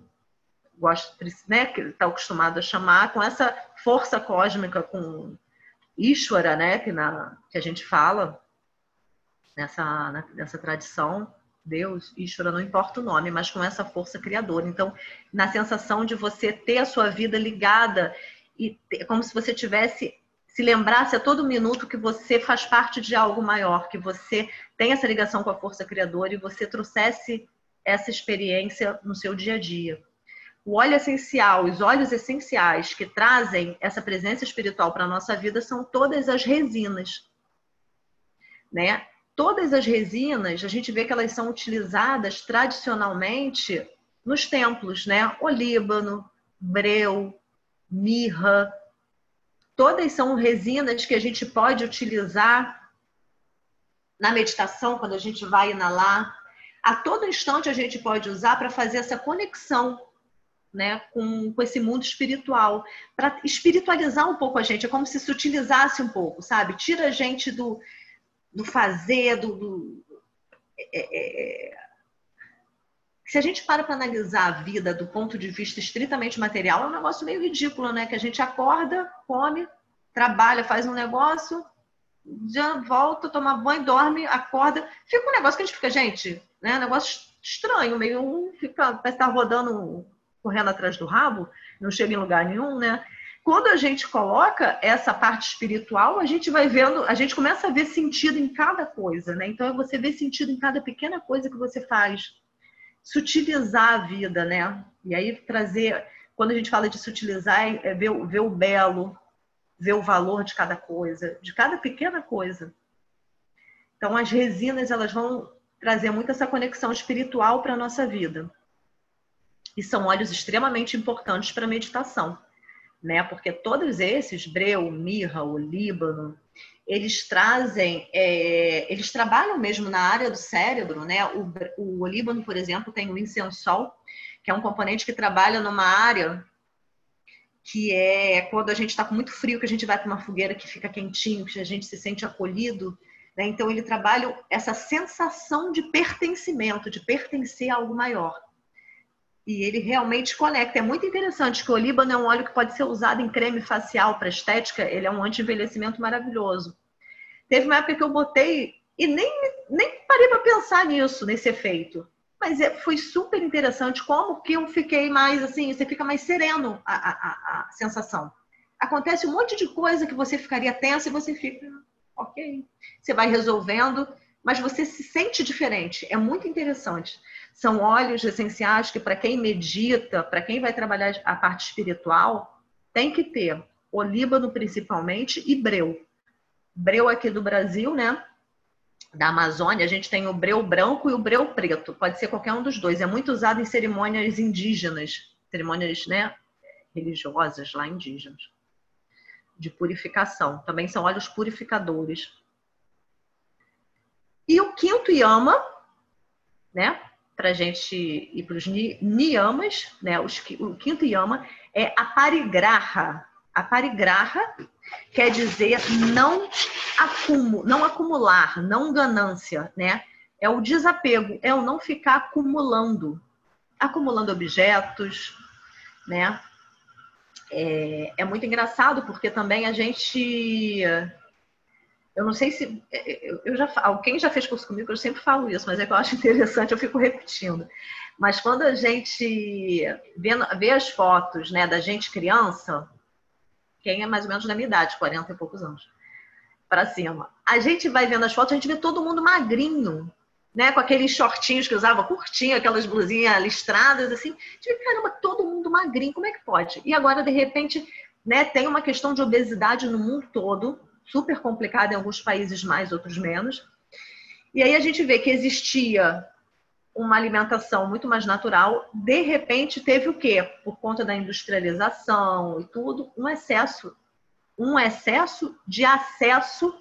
gosta, né, que está acostumado a chamar, com essa força cósmica, com Ishvara, né, que, na, que a gente fala nessa, nessa tradição, Deus, Ishvara, não importa o nome, mas com essa força criadora. Então, na sensação de você ter a sua vida ligada e ter, como se você tivesse se lembrasse a todo minuto que você faz parte de algo maior, que você tem essa ligação com a força criadora e você trouxesse essa experiência no seu dia a dia. O óleo essencial, os óleos essenciais que trazem essa presença espiritual para a nossa vida são todas as resinas. né? Todas as resinas, a gente vê que elas são utilizadas tradicionalmente nos templos, né? O Líbano, breu, mirra, todas são resinas que a gente pode utilizar na meditação, quando a gente vai inalar. A todo instante a gente pode usar para fazer essa conexão né, com, com esse mundo espiritual, para espiritualizar um pouco a gente. É como se se utilizasse um pouco, sabe? Tira a gente do, do fazer, do. do é, é, se a gente para para analisar a vida do ponto de vista estritamente material, é um negócio meio ridículo, né? Que a gente acorda, come, trabalha, faz um negócio, já volta, toma banho, dorme, acorda. Fica um negócio que a gente fica, gente, né? Um negócio estranho, meio um fica, parece estar tá rodando, correndo atrás do rabo, não chega em lugar nenhum, né? Quando a gente coloca essa parte espiritual, a gente vai vendo, a gente começa a ver sentido em cada coisa, né? Então é você ver sentido em cada pequena coisa que você faz sutilizar a vida, né? E aí trazer, quando a gente fala de sutilizar, é ver, ver o belo, ver o valor de cada coisa, de cada pequena coisa. Então, as resinas, elas vão trazer muito essa conexão espiritual para a nossa vida. E são óleos extremamente importantes para a meditação, né? Porque todos esses, breu, mirra, o líbano, eles trazem, é, eles trabalham mesmo na área do cérebro, né? O, o olíbano, por exemplo, tem o incensol, que é um componente que trabalha numa área que é quando a gente está com muito frio, que a gente vai para uma fogueira que fica quentinho, que a gente se sente acolhido. Né? Então, ele trabalha essa sensação de pertencimento, de pertencer a algo maior. E ele realmente conecta. É muito interessante que o olíbano é um óleo que pode ser usado em creme facial para estética. Ele é um anti-envelhecimento maravilhoso. Teve uma época que eu botei e nem, nem parei para pensar nisso, nesse efeito. Mas é, foi super interessante como que eu fiquei mais assim, você fica mais sereno a, a, a sensação. Acontece um monte de coisa que você ficaria tensa e você fica, ok. Você vai resolvendo, mas você se sente diferente. É muito interessante. São óleos essenciais que, para quem medita, para quem vai trabalhar a parte espiritual, tem que ter olíbano principalmente e breu. Breu aqui do Brasil, né? Da Amazônia, a gente tem o breu branco e o breu preto. Pode ser qualquer um dos dois. É muito usado em cerimônias indígenas, cerimônias né, religiosas lá indígenas, de purificação. Também são óleos purificadores. E o quinto yama, né? Para a gente ir para os niyamas, né? Os, o quinto yama é a parigraha. A parigraha quer dizer não, acumu, não acumular, não ganância, né? É o desapego, é o não ficar acumulando, acumulando objetos, né? É, é muito engraçado porque também a gente eu não sei se. Eu já, alguém já fez curso comigo, eu sempre falo isso, mas é que eu acho interessante, eu fico repetindo. Mas quando a gente vê, vê as fotos né, da gente criança, quem é mais ou menos da minha idade, 40 e poucos anos, para cima, a gente vai vendo as fotos, a gente vê todo mundo magrinho, né? Com aqueles shortinhos que usava curtinho, aquelas blusinhas listradas, assim. A gente vê, caramba, todo mundo magrinho, como é que pode? E agora, de repente, né, tem uma questão de obesidade no mundo todo super complicada em alguns países mais, outros menos. E aí a gente vê que existia uma alimentação muito mais natural, de repente teve o quê? Por conta da industrialização e tudo, um excesso, um excesso de acesso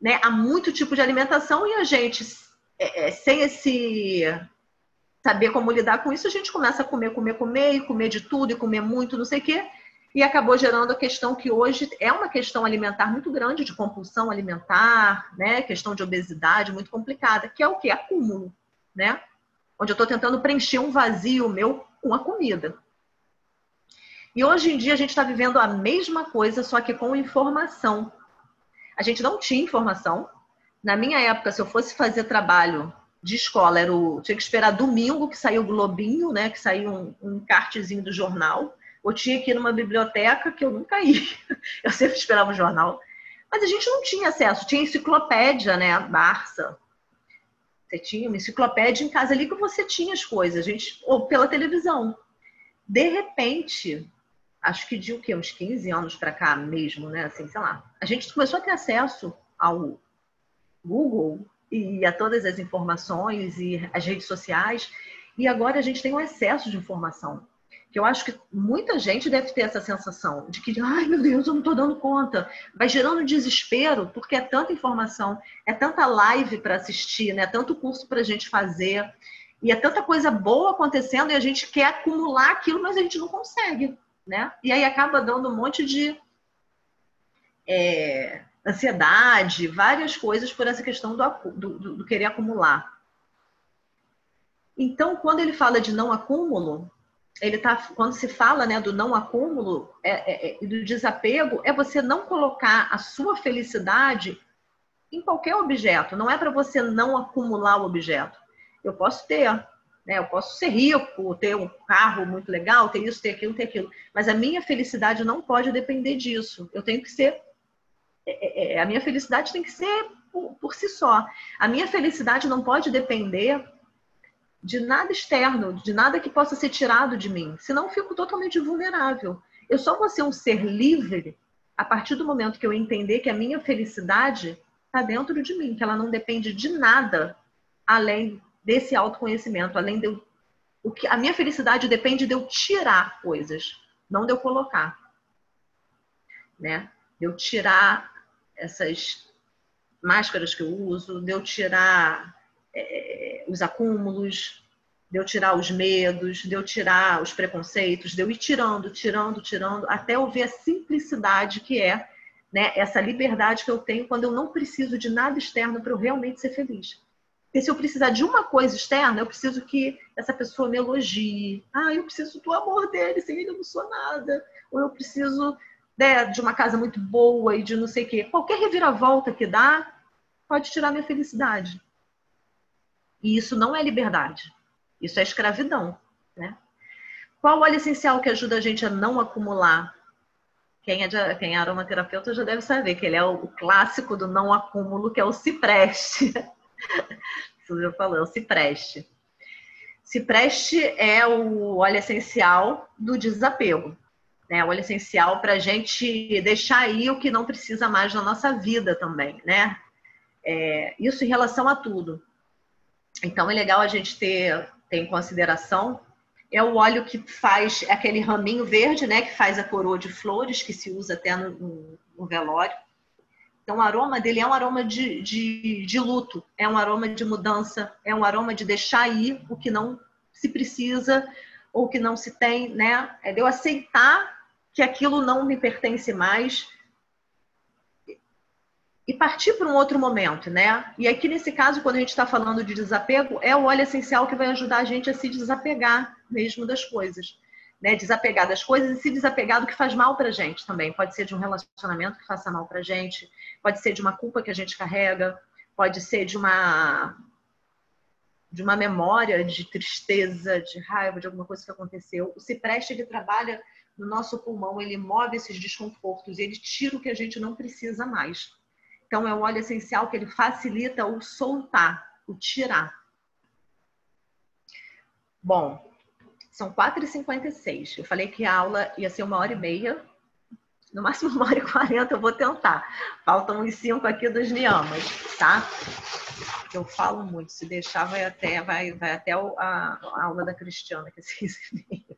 né, a muito tipo de alimentação e a gente, é, é, sem esse saber como lidar com isso, a gente começa a comer, comer, comer, e comer de tudo, e comer muito, não sei o quê, e acabou gerando a questão que hoje é uma questão alimentar muito grande, de compulsão alimentar, né? Questão de obesidade muito complicada, que é o que? Acúmulo, né? Onde eu estou tentando preencher um vazio meu com a comida. E hoje em dia a gente está vivendo a mesma coisa, só que com informação. A gente não tinha informação. Na minha época, se eu fosse fazer trabalho de escola, era o... tinha que esperar domingo que saiu o Globinho, né? Que saiu um, um cartezinho do jornal ou tinha que ir numa biblioteca que eu nunca ia. Eu sempre esperava o jornal. Mas a gente não tinha acesso. Tinha enciclopédia, né? Barça. Você tinha uma enciclopédia em casa ali que você tinha as coisas, a gente, ou pela televisão. De repente, acho que de o quê? Uns 15 anos para cá mesmo, né? Assim, sei lá. A gente começou a ter acesso ao Google e a todas as informações e as redes sociais, e agora a gente tem um excesso de informação. Que eu acho que muita gente deve ter essa sensação de que, ai meu Deus, eu não estou dando conta. Vai gerando desespero, porque é tanta informação, é tanta live para assistir, né? é tanto curso para a gente fazer, e é tanta coisa boa acontecendo e a gente quer acumular aquilo, mas a gente não consegue. Né? E aí acaba dando um monte de é, ansiedade, várias coisas por essa questão do, do, do, querer acumular. Então, quando ele fala de não acúmulo, ele tá, quando se fala né, do não acúmulo é, é, é, do desapego, é você não colocar a sua felicidade em qualquer objeto. Não é para você não acumular o objeto. Eu posso ter, né? Eu posso ser rico, ter um carro muito legal, ter isso, ter aquilo, ter aquilo. Mas a minha felicidade não pode depender disso. Eu tenho que ser é, é, é, a minha felicidade tem que ser por, por, si só. A minha felicidade não pode depender de nada externo, de nada que possa ser tirado de mim. Senão fico totalmente vulnerável. Eu só vou ser um ser livre a partir do momento que eu entender que a minha felicidade está dentro de mim, que ela não depende de nada além desse autoconhecimento, além de eu, o que a minha felicidade depende de eu tirar coisas, não de eu colocar, né? De eu tirar essas máscaras que eu uso, de eu tirar os acúmulos, de eu tirar os medos, de eu tirar os preconceitos, de eu ir tirando, tirando, tirando, até eu ver a simplicidade que é né, essa liberdade que eu tenho quando eu não preciso de nada externo para eu realmente ser feliz. Porque se eu precisar de uma coisa externa, eu preciso que essa pessoa me elogie. Ah, eu preciso do amor dele, sem ele eu não sou nada. Ou eu preciso né, de uma casa muito boa e de não sei o quê. Qualquer reviravolta que dá pode tirar minha felicidade. E isso não é liberdade. Isso é escravidão. Né? Qual o óleo essencial que ajuda a gente a não acumular? Quem é, de, quem é aromaterapeuta já deve saber que ele é o, clássico do não acúmulo, que é o cipreste. Eu falei, é o cipreste. Cipreste é o óleo essencial do desapego né? Óleo essencial para a gente deixar aí o que não precisa mais na nossa vida também, né? É, isso em relação a tudo. Então é legal a gente ter, ter em consideração. É o óleo que faz aquele raminho verde, né? Que faz a coroa de flores, que se usa até no, no, velório. Então, o aroma dele é um aroma de, de, de, luto, é um aroma de mudança, é um aroma de deixar ir o que não se precisa ou que não se tem, né? É de eu aceitar que aquilo não me pertence mais e partir para um outro momento, né? E aqui nesse caso, quando a gente está falando de desapego, é o óleo essencial que vai ajudar a gente a se desapegar mesmo das coisas, né? Desapegar das coisas e se desapegar do que faz mal para gente também. Pode ser de um relacionamento que faça mal para gente, pode ser de uma culpa que a gente carrega, pode ser de uma de uma memória de tristeza, de raiva, de alguma coisa que aconteceu. O cipreste ele trabalha no nosso pulmão, ele move esses desconfortos ele tira o que a gente não precisa mais. Então, é um óleo essencial que ele facilita o soltar, o tirar. Bom, são 4h56. Eu falei que a aula ia ser uma hora e meia. No máximo uma hora e quarenta eu vou tentar. Faltam uns cinco aqui dos niamas, tá? Eu falo muito. Se deixar, vai até, vai, vai até a, a aula da Cristiana, que vocês viram.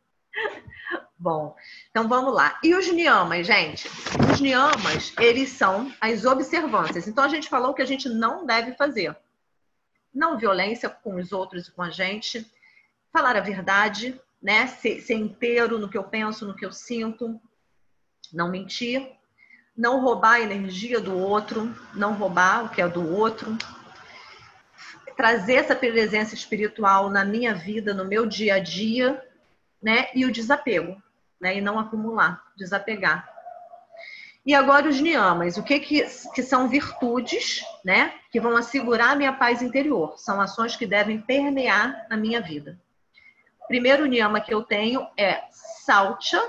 Bom, então vamos lá. E os niyamas, gente? Os niyamas, eles são as observâncias. Então a gente falou que a gente não deve fazer. Não violência com os outros e com a gente. Falar a verdade, né? Ser, ser inteiro no que eu penso, no que eu sinto. Não mentir. Não roubar a energia do outro. Não roubar o que é do outro. Trazer essa presença espiritual na minha vida, no meu dia a dia, né? E o desapego né? E não acumular, desapegar. E agora os niyamas, o que, que, que são virtudes, né? Que vão assegurar a minha paz interior. São ações que devem permear a minha vida. O primeiro niyama que eu tenho é salcha,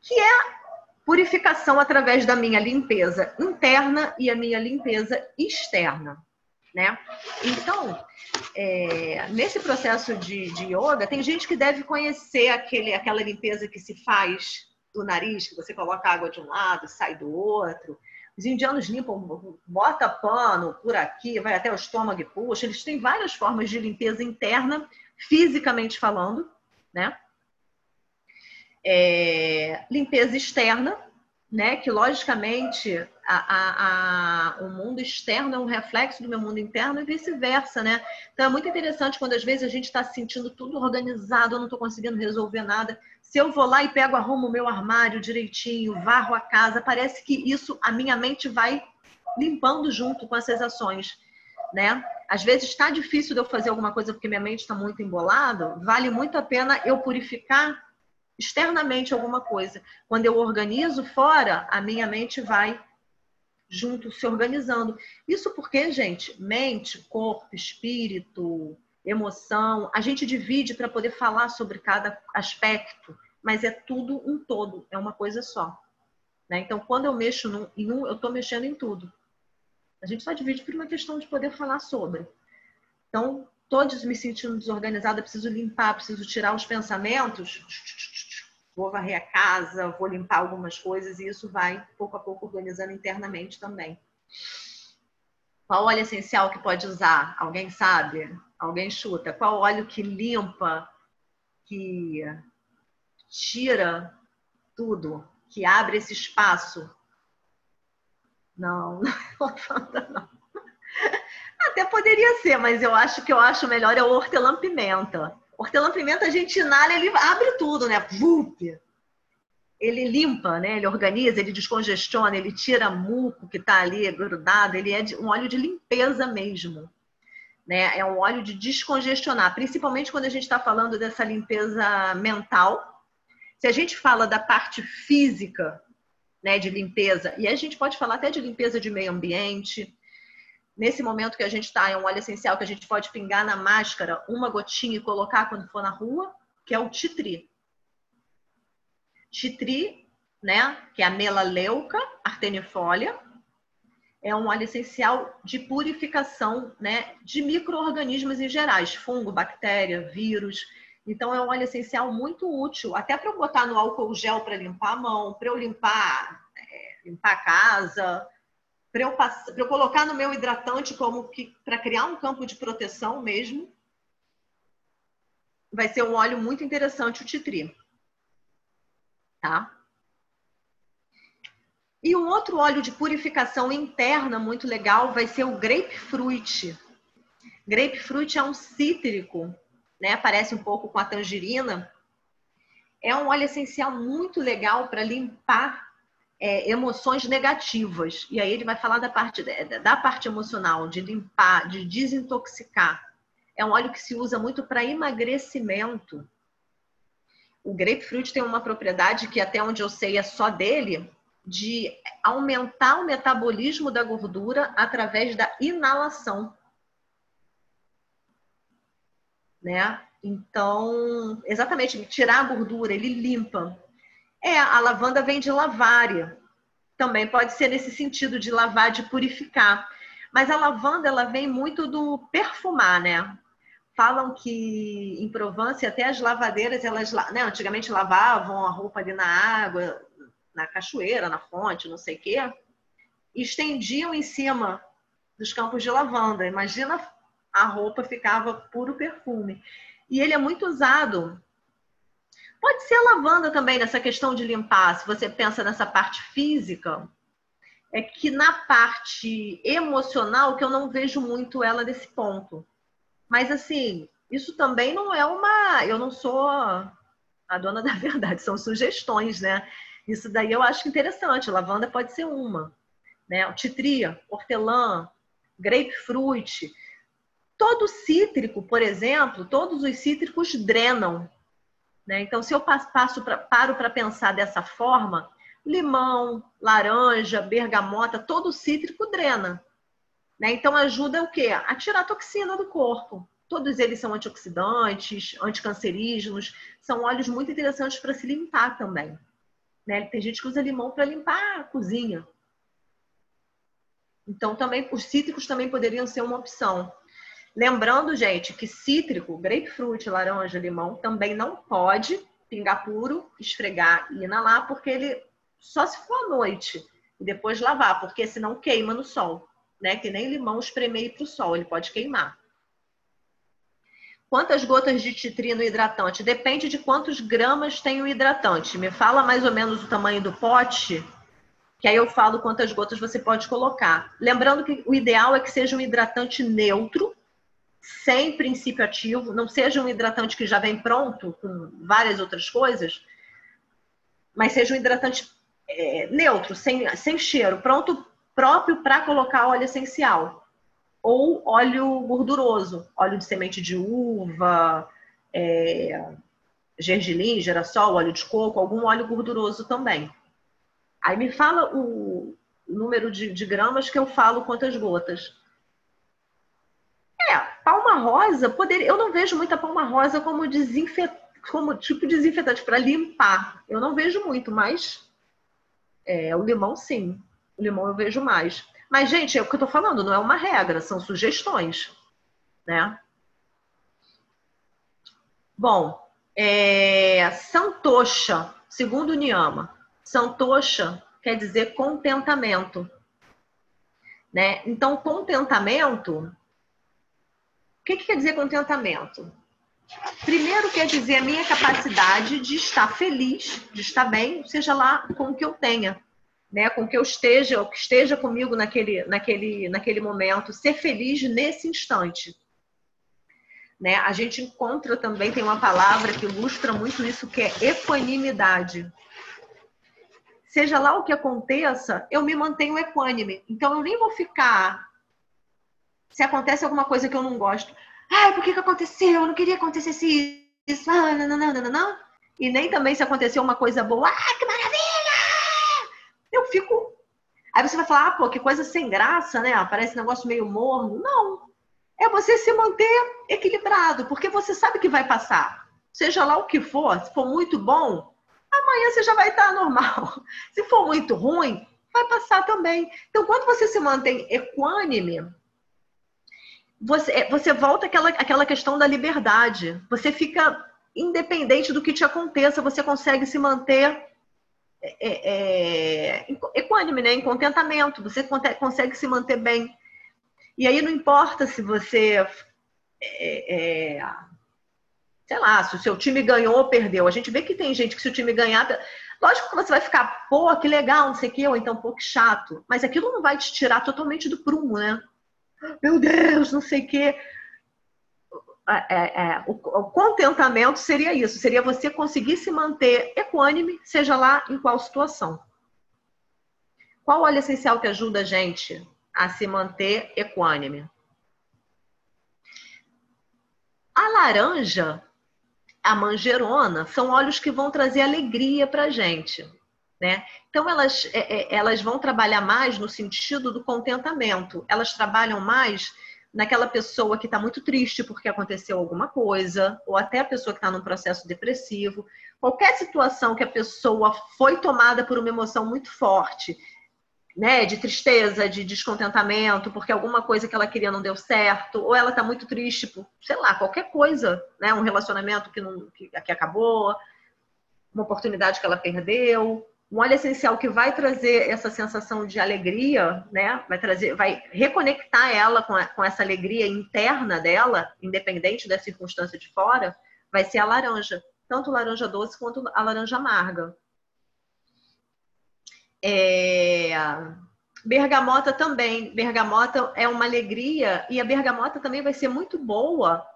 que é purificação através da minha limpeza interna e a minha limpeza externa né? Então, é, nesse processo de, de yoga, tem gente que deve conhecer aquele, aquela limpeza que se faz do nariz, que você coloca água de um lado, sai do outro, Os indianos limpam, bota pano por aqui, vai até o estômago e puxa. Eles têm várias formas de limpeza interna, fisicamente falando, né? É, limpeza externa, né? Que logicamente a, a, a, o mundo externo é um reflexo do meu mundo interno e vice-versa, né? Então é muito interessante quando às vezes a gente está se sentindo tudo organizado, eu não estou conseguindo resolver nada. Se eu vou lá e pego, arrumo o meu armário direitinho, varro a casa, parece que isso, a minha mente vai limpando junto com essas ações, né? Às vezes está difícil de eu fazer alguma coisa porque minha mente está muito embolada, vale muito a pena eu purificar externamente alguma coisa. Quando eu organizo fora, a minha mente vai junto se organizando. Isso porque, gente, mente, corpo, espírito, emoção, a gente divide para poder falar sobre cada aspecto, mas é tudo um todo, é uma coisa só. Né? Então, quando eu mexo num, em um, eu estou mexendo em tudo. A gente só divide por uma questão de poder falar sobre. Então, todos me sentindo desorganizada, preciso limpar, preciso tirar os pensamentos vou varrer a casa, vou limpar algumas coisas e isso vai pouco a pouco organizando internamente também. Qual óleo essencial que pode usar? Alguém sabe? Alguém chuta? Qual óleo que limpa, que tira tudo, que abre esse espaço? Não, não, não. Até poderia ser, mas eu acho que eu acho melhor é o hortelã-pimenta hortelã-pimenta a gente inala, ele abre tudo, né? Vup! Ele limpa, né? Ele organiza, ele descongestiona, ele tira muco que está ali grudado, ele é um óleo de limpeza mesmo. Né? É um óleo de descongestionar, principalmente quando a gente está falando dessa limpeza mental. Se a gente fala da parte física, né, de limpeza, e a gente pode falar até de limpeza de meio ambiente, nesse momento que a gente está, é um óleo essencial que a gente pode pingar na máscara uma gotinha e colocar quando for na rua, que é o titri. Titri, né, que é a melaleuca artenifolia, é um óleo essencial de purificação, né, de micro-organismos em gerais, fungo, bactéria, vírus. Então é um óleo essencial muito útil, até para eu botar no álcool gel para limpar a mão, para eu limpar, é, limpar a casa, para eu, eu colocar no meu hidratante como que para criar um campo de proteção mesmo. Vai ser um óleo muito interessante o titri. Tá? E um outro óleo de purificação interna muito legal vai ser o grapefruit. Grapefruit é um cítrico, né? Parece um pouco com a tangerina. É um óleo essencial muito legal para limpar é, emoções negativas. E aí ele vai falar da parte, da parte emocional, de limpar, de desintoxicar. É um óleo que se usa muito para emagrecimento. O grapefruit tem uma propriedade que, até onde eu sei, é só dele, de aumentar o metabolismo da gordura através da inalação. Né? Então, exatamente, tirar a gordura, ele limpa. É, a lavanda vem de lavária. Também pode ser nesse sentido de lavar, de purificar. Mas a lavanda, ela vem muito do perfumar, né? Falam que em Provence até as lavadeiras, elas né, antigamente lavavam a roupa ali na água, na cachoeira, na fonte, não sei o quê, e estendiam em cima dos campos de lavanda. Imagina a roupa ficava puro perfume. E ele é muito usado Pode ser a lavanda também, nessa questão de limpar, se você pensa nessa parte física, é que na parte emocional que eu não vejo muito ela nesse ponto. Mas assim, isso também não é uma. Eu não sou a dona da verdade, são sugestões, né? Isso daí eu acho interessante. Lavanda pode ser uma. Né? Titria, hortelã, grapefruit. Todo cítrico, por exemplo, todos os cítricos drenam. Né? Então, se eu passo pra, paro para pensar dessa forma, limão, laranja, bergamota, todo cítrico drena. Né? Então, ajuda o quê? A tirar a toxina do corpo. Todos eles são antioxidantes, anticancerígenos, são óleos muito interessantes para se limpar também. Né? Tem gente que usa limão para limpar a cozinha. Então, também os cítricos também poderiam ser uma opção. Lembrando, gente, que cítrico, grapefruit, laranja, limão, também não pode pingar puro, esfregar e inalar, porque ele só se for à noite. e depois lavar, porque senão queima no sol, né? Que nem limão espremer para o sol, ele pode queimar. Quantas gotas de titrino hidratante? Depende de quantos gramas tem o hidratante. Me fala mais ou menos o tamanho do pote, que aí eu falo quantas gotas você pode colocar. Lembrando que o ideal é que seja um hidratante neutro, sem princípio ativo, não seja um hidratante que já vem pronto com várias outras coisas, mas seja um hidratante é, neutro, sem, sem cheiro, pronto próprio para colocar óleo essencial ou óleo gorduroso, óleo de semente de uva, é, gergelim, girassol, óleo de coco, algum óleo gorduroso também. Aí me fala o número de, de gramas que eu falo quantas gotas. Rosa, poderia, eu não vejo muita palma rosa como desinfetante, como tipo desinfetante para limpar. Eu não vejo muito, mas é, o limão, sim. O limão eu vejo mais. Mas, gente, é o que eu tô falando, não é uma regra, são sugestões, né? Bom, é, segundo Niyama, Santosha quer dizer contentamento, né? Então, contentamento, que, que quer dizer contentamento? Primeiro quer dizer a minha capacidade de estar feliz, de estar bem, seja lá com o que eu tenha, né? Com que eu esteja, ou que esteja comigo naquele, naquele, naquele momento, ser feliz nesse instante. Né? A gente encontra também, tem uma palavra que ilustra muito isso, que é equanimidade. Seja lá o que aconteça, eu me mantenho equânime. Então, eu nem vou ficar. Se acontece alguma coisa que eu não gosto, Ai, por que, que aconteceu? Eu não queria que acontecesse isso. Ah, não, não, não, não, não. E nem também se aconteceu uma coisa boa. Ah, que maravilha! Eu fico. Aí você vai falar, ah, pô, que coisa sem graça, né? Parece um negócio meio morno. Não. É você se manter equilibrado, porque você sabe que vai passar. Seja lá o que for, se for muito bom, amanhã você já vai estar normal. Se for muito ruim, vai passar também. Então, quando você se mantém equânime, você, é, você volta àquela, questão da liberdade. Você fica independente do que te aconteça, você consegue se manter é, é, equânime, né? em contentamento, você consegue se manter bem. E aí não importa se você. É, é, sei lá, se o seu time ganhou ou perdeu. A gente vê que tem gente que se o time ganhar. Lógico que você vai ficar, pô, que legal, não sei o quê, ou então, pô, que chato. Mas aquilo não vai te tirar totalmente do prumo, né? Meu Deus, não sei o quê. É, é, o, o, contentamento seria isso, seria você conseguir se manter equânime, seja lá em qual situação. Qual óleo essencial que ajuda a gente a se manter equânime? A laranja, a manjerona, são óleos que vão trazer alegria para gente. Né? Então, elas, é, é, elas vão trabalhar mais no sentido do contentamento, elas trabalham mais naquela pessoa que está muito triste porque aconteceu alguma coisa, ou até a pessoa que está num processo depressivo. Qualquer situação que a pessoa foi tomada por uma emoção muito forte, né, de tristeza, de descontentamento, porque alguma coisa que ela queria não deu certo, ou ela está muito triste por, sei lá, qualquer coisa, né, um relacionamento que, não, que, que acabou, uma oportunidade que ela perdeu, um óleo essencial que vai trazer essa sensação de alegria, né? Vai trazer, vai reconectar ela com, a, com essa alegria interna dela, independente da circunstância de fora, vai ser a laranja, tanto laranja doce quanto a laranja amarga. É... Bergamota também. Bergamota é uma alegria e a bergamota também vai ser muito boa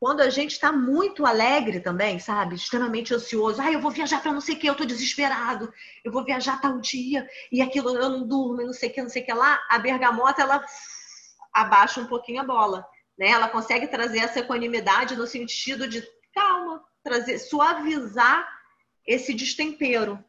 quando a gente está muito alegre também, sabe? Extremamente ansioso. Ah, eu vou viajar para não sei o que, eu estou desesperado. Eu vou viajar tal dia e aquilo eu não durmo, não sei o que, não sei o que lá. A bergamota, ela abaixa um pouquinho a bola, né? Ela consegue trazer essa equanimidade no sentido de calma, trazer, suavizar esse destempero,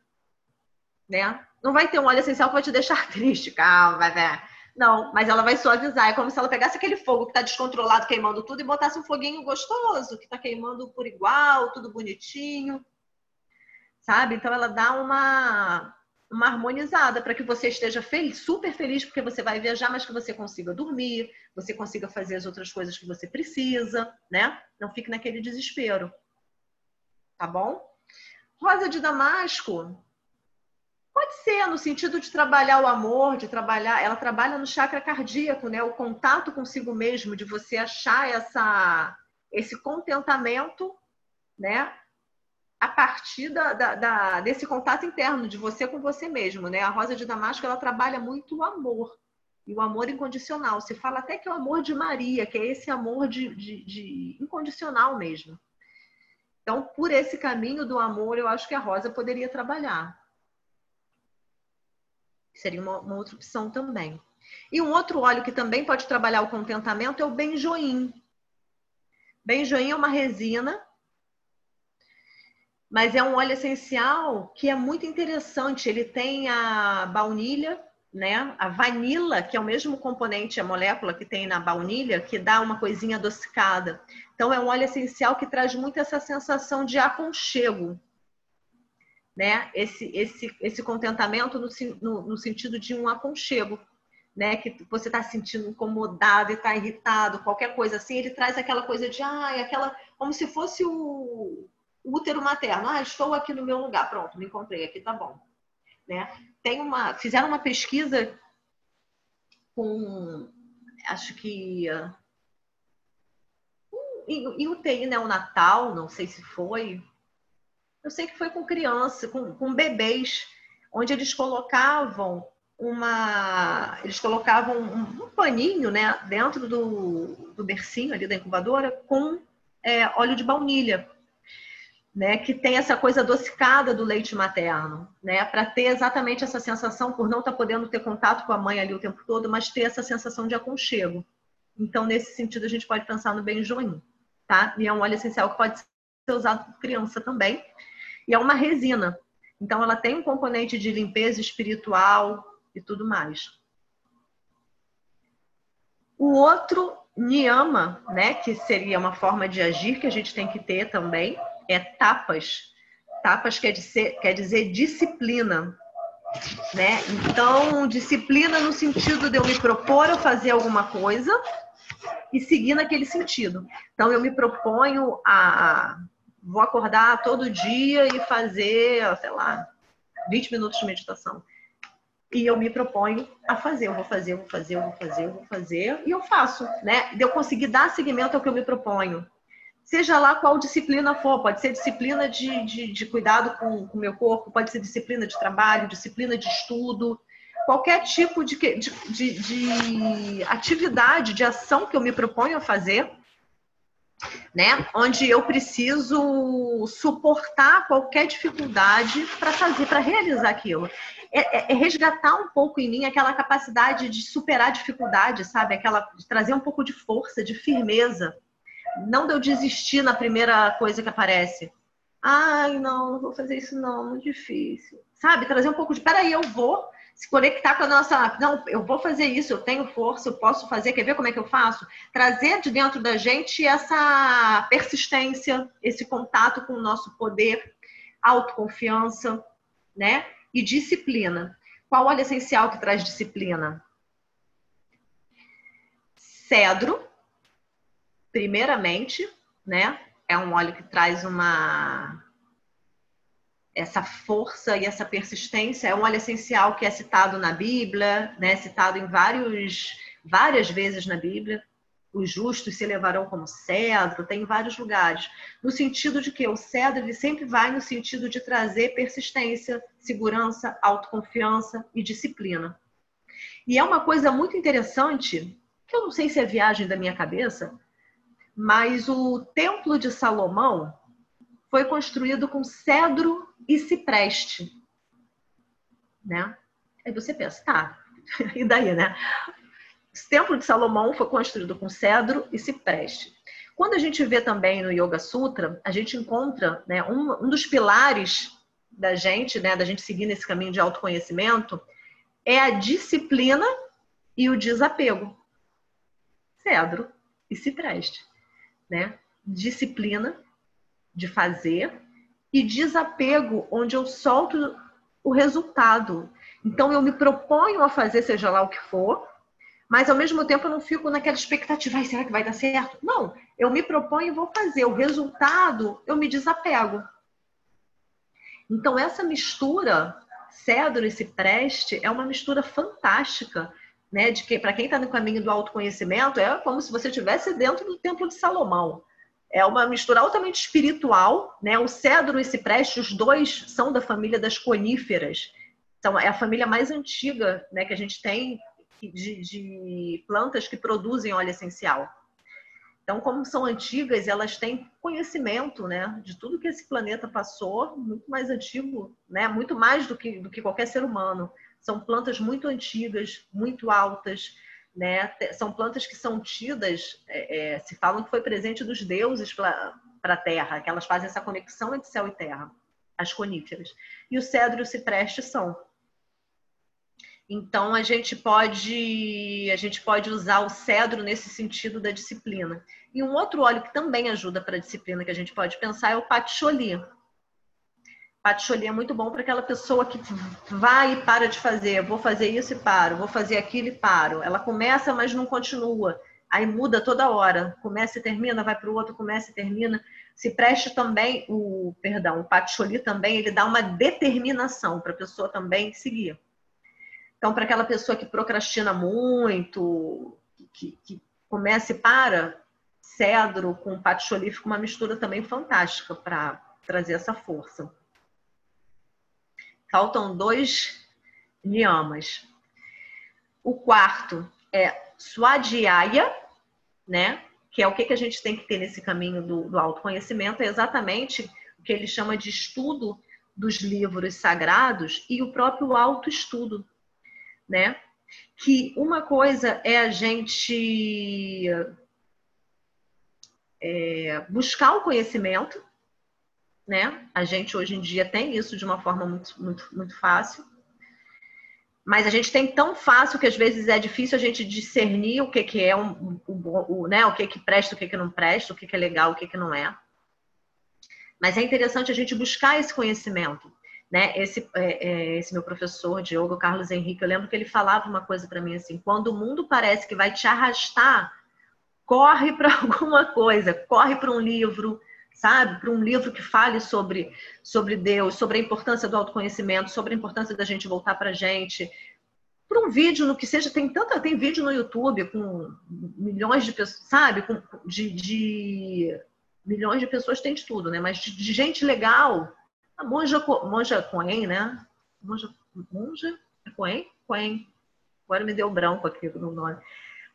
né? Não vai ter um óleo essencial que vai te deixar triste, calma, ver não, mas ela vai suavizar. É como se ela pegasse aquele fogo que está descontrolado, queimando tudo, e botasse um foguinho gostoso, que está queimando por igual, tudo bonitinho. Sabe? Então ela dá uma, uma harmonizada para que você esteja feliz, super feliz porque você vai viajar, mas que você consiga dormir, você consiga fazer as outras coisas que você precisa, né? Não fique naquele desespero. Tá bom? Rosa de Damasco Pode ser, no sentido de trabalhar o amor, de trabalhar. Ela trabalha no chakra cardíaco, né? O contato consigo mesmo, de você achar essa, esse contentamento, né? A partir da, da, da, desse contato interno, de você com você mesmo, né? A Rosa de Damasco, ela trabalha muito o amor. E o amor incondicional. Se fala até que é o amor de Maria, que é esse amor de, de, de incondicional mesmo. Então, por esse caminho do amor, eu acho que a Rosa poderia trabalhar. Seria uma, uma outra opção também. E um outro óleo que também pode trabalhar o contentamento é o benjoim. Benjoim é uma resina, mas é um óleo essencial que é muito interessante. Ele tem a baunilha, né? A vanila, que é o mesmo componente, a molécula que tem na baunilha, que dá uma coisinha adocicada. Então é um óleo essencial que traz muito essa sensação de aconchego né, esse, esse, esse contentamento no, no, no sentido de um aconchego, né, que você está se sentindo incomodado e está irritado, qualquer coisa assim, ele traz aquela coisa de, ah, aquela, como se fosse o, o útero materno, ah, estou aqui no meu lugar, pronto, me encontrei aqui, tá bom, né? Tem uma, fizeram uma pesquisa com, acho que em, em UTI neonatal, não sei se foi, eu sei que foi com criança, com, com bebês, onde eles colocavam uma. Eles colocavam um, um paninho né, dentro do, do bercinho ali da incubadora com é, óleo de baunilha. Né, que tem essa coisa adocicada do leite materno, né, para ter exatamente essa sensação, por não estar tá podendo ter contato com a mãe ali o tempo todo, mas ter essa sensação de aconchego. Então, nesse sentido, a gente pode pensar no benjoim, tá? E é um óleo essencial que pode ser usado por criança também. E é uma resina. Então, ela tem um componente de limpeza espiritual e tudo mais. O outro niyama, né, que seria uma forma de agir que a gente tem que ter também, é tapas. Tapas quer dizer, quer dizer disciplina. Né? Então, disciplina no sentido de eu me propor a fazer alguma coisa e seguir naquele sentido. Então, eu me proponho a vou acordar todo dia e fazer, sei lá, 20 minutos de meditação. E eu me proponho a fazer, eu vou fazer, eu vou fazer, eu vou fazer, eu vou fazer, e eu faço, né? De eu conseguir dar seguimento ao que eu me proponho. Seja lá qual disciplina for, pode ser disciplina de, de, de cuidado com o meu corpo, pode ser disciplina de trabalho, disciplina de estudo, qualquer tipo de, de, de, de atividade, de ação que eu me proponho a fazer, né? Onde eu preciso suportar qualquer dificuldade para fazer, para realizar aquilo. É, é, é, resgatar um pouco em mim aquela capacidade de superar dificuldade, sabe? Aquela de trazer um pouco de força, de firmeza. Não de eu desistir na primeira coisa que aparece. Ai, não, não vou fazer isso não, muito difícil. Sabe? Trazer um pouco de, peraí, eu vou se conectar com a nossa. Não, eu vou fazer isso, eu tenho força, eu posso fazer, quer ver como é que eu faço? Trazer de dentro da gente essa persistência, esse contato com o nosso poder, autoconfiança, né? E disciplina. Qual óleo essencial que traz disciplina? Cedro, primeiramente, né? É um óleo que traz uma essa força e essa persistência é um óleo essencial que é citado na Bíblia, né? Citado em vários, várias vezes na Bíblia. Os justos se levarão como cedro, tem em vários lugares. No sentido de que o cedro ele sempre vai no sentido de trazer persistência, segurança, autoconfiança e disciplina. E é uma coisa muito interessante, que eu não sei se é viagem da minha cabeça, mas o Templo de Salomão foi construído com cedro e cipreste, né? Aí você pensa, tá, e daí, né? O templo de Salomão foi construído com cedro e cipreste. Quando a gente vê também no Yoga Sutra, a gente encontra né, um, um dos pilares da gente, né, da gente seguir nesse caminho de autoconhecimento, é a disciplina e o desapego. Cedro e cipreste, né? Disciplina de fazer e desapego, onde eu solto o resultado. Então, eu me proponho a fazer, seja lá o que for, mas ao mesmo tempo eu não fico naquela expectativa, será que vai dar certo? Não, eu me proponho e vou fazer. O resultado, eu me desapego. Então, essa mistura cedro e cipreste é uma mistura fantástica, né? De que para quem está no caminho do autoconhecimento é como se você estivesse dentro do templo de Salomão. É uma mistura altamente espiritual, né? O cedro e cipreste, os dois são da família das coníferas. Então, é a família mais antiga, né, que a gente tem de, de plantas que produzem óleo essencial. Então, como são antigas, elas têm conhecimento, né, de tudo que esse planeta passou, muito mais antigo, né, muito mais do que, do que qualquer ser humano. São plantas muito antigas, muito altas, né, são plantas que são tidas, é, é, se falam que foi presente dos deuses para a Terra, que elas fazem essa conexão entre céu e terra, as coníferas. E o cedro e o cipreste são. Então a gente pode a gente pode usar o cedro nesse sentido da disciplina. E um outro óleo que também ajuda para a disciplina que a gente pode pensar é o patchouli. Patchouli é muito bom para aquela pessoa que vai e para de fazer. Vou fazer isso e paro, vou fazer aquilo e paro. Ela começa, mas não continua. Aí muda toda hora. Começa e termina, vai para o outro, começa e termina. Se preste também o, perdão, o patchouli também, ele dá uma determinação para a pessoa também seguir. Então, para aquela pessoa que procrastina muito, que, que começa e para, cedro com patchouli fica uma mistura também fantástica para trazer essa força. Faltam dois niyamas. O quarto é Swadhyaya, né? Que é o que, que a gente tem que ter nesse caminho do, do autoconhecimento, é exatamente o que ele chama de estudo dos livros sagrados e o próprio autoestudo né? Que uma coisa é a gente é, buscar o conhecimento, né? A gente hoje em dia tem isso de uma forma muito, muito, muito fácil. Mas a gente tem tão fácil que às vezes é difícil a gente discernir o que, que é um, o, o, né, o que, que presta, o que, que não presta, o que, que é legal, o que, que não é. Mas é interessante a gente buscar esse conhecimento né? Esse, é, é, esse meu professor, Diogo Carlos Henrique, eu lembro que ele falava uma coisa para mim assim: quando o mundo parece que vai te arrastar, corre para alguma coisa, corre para um livro, sabe? Para um livro que fale sobre, sobre Deus, sobre a importância do autoconhecimento, sobre a importância da gente voltar para a gente. Para um vídeo, no que seja, tem tanta, tem vídeo no YouTube com milhões de pessoas, sabe? Com, de, de milhões de pessoas tem de tudo, né? Mas de, de gente legal, a monja, monja Coen, né? Monja, monja Coen? Coen. Agora me deu branco aqui no nome.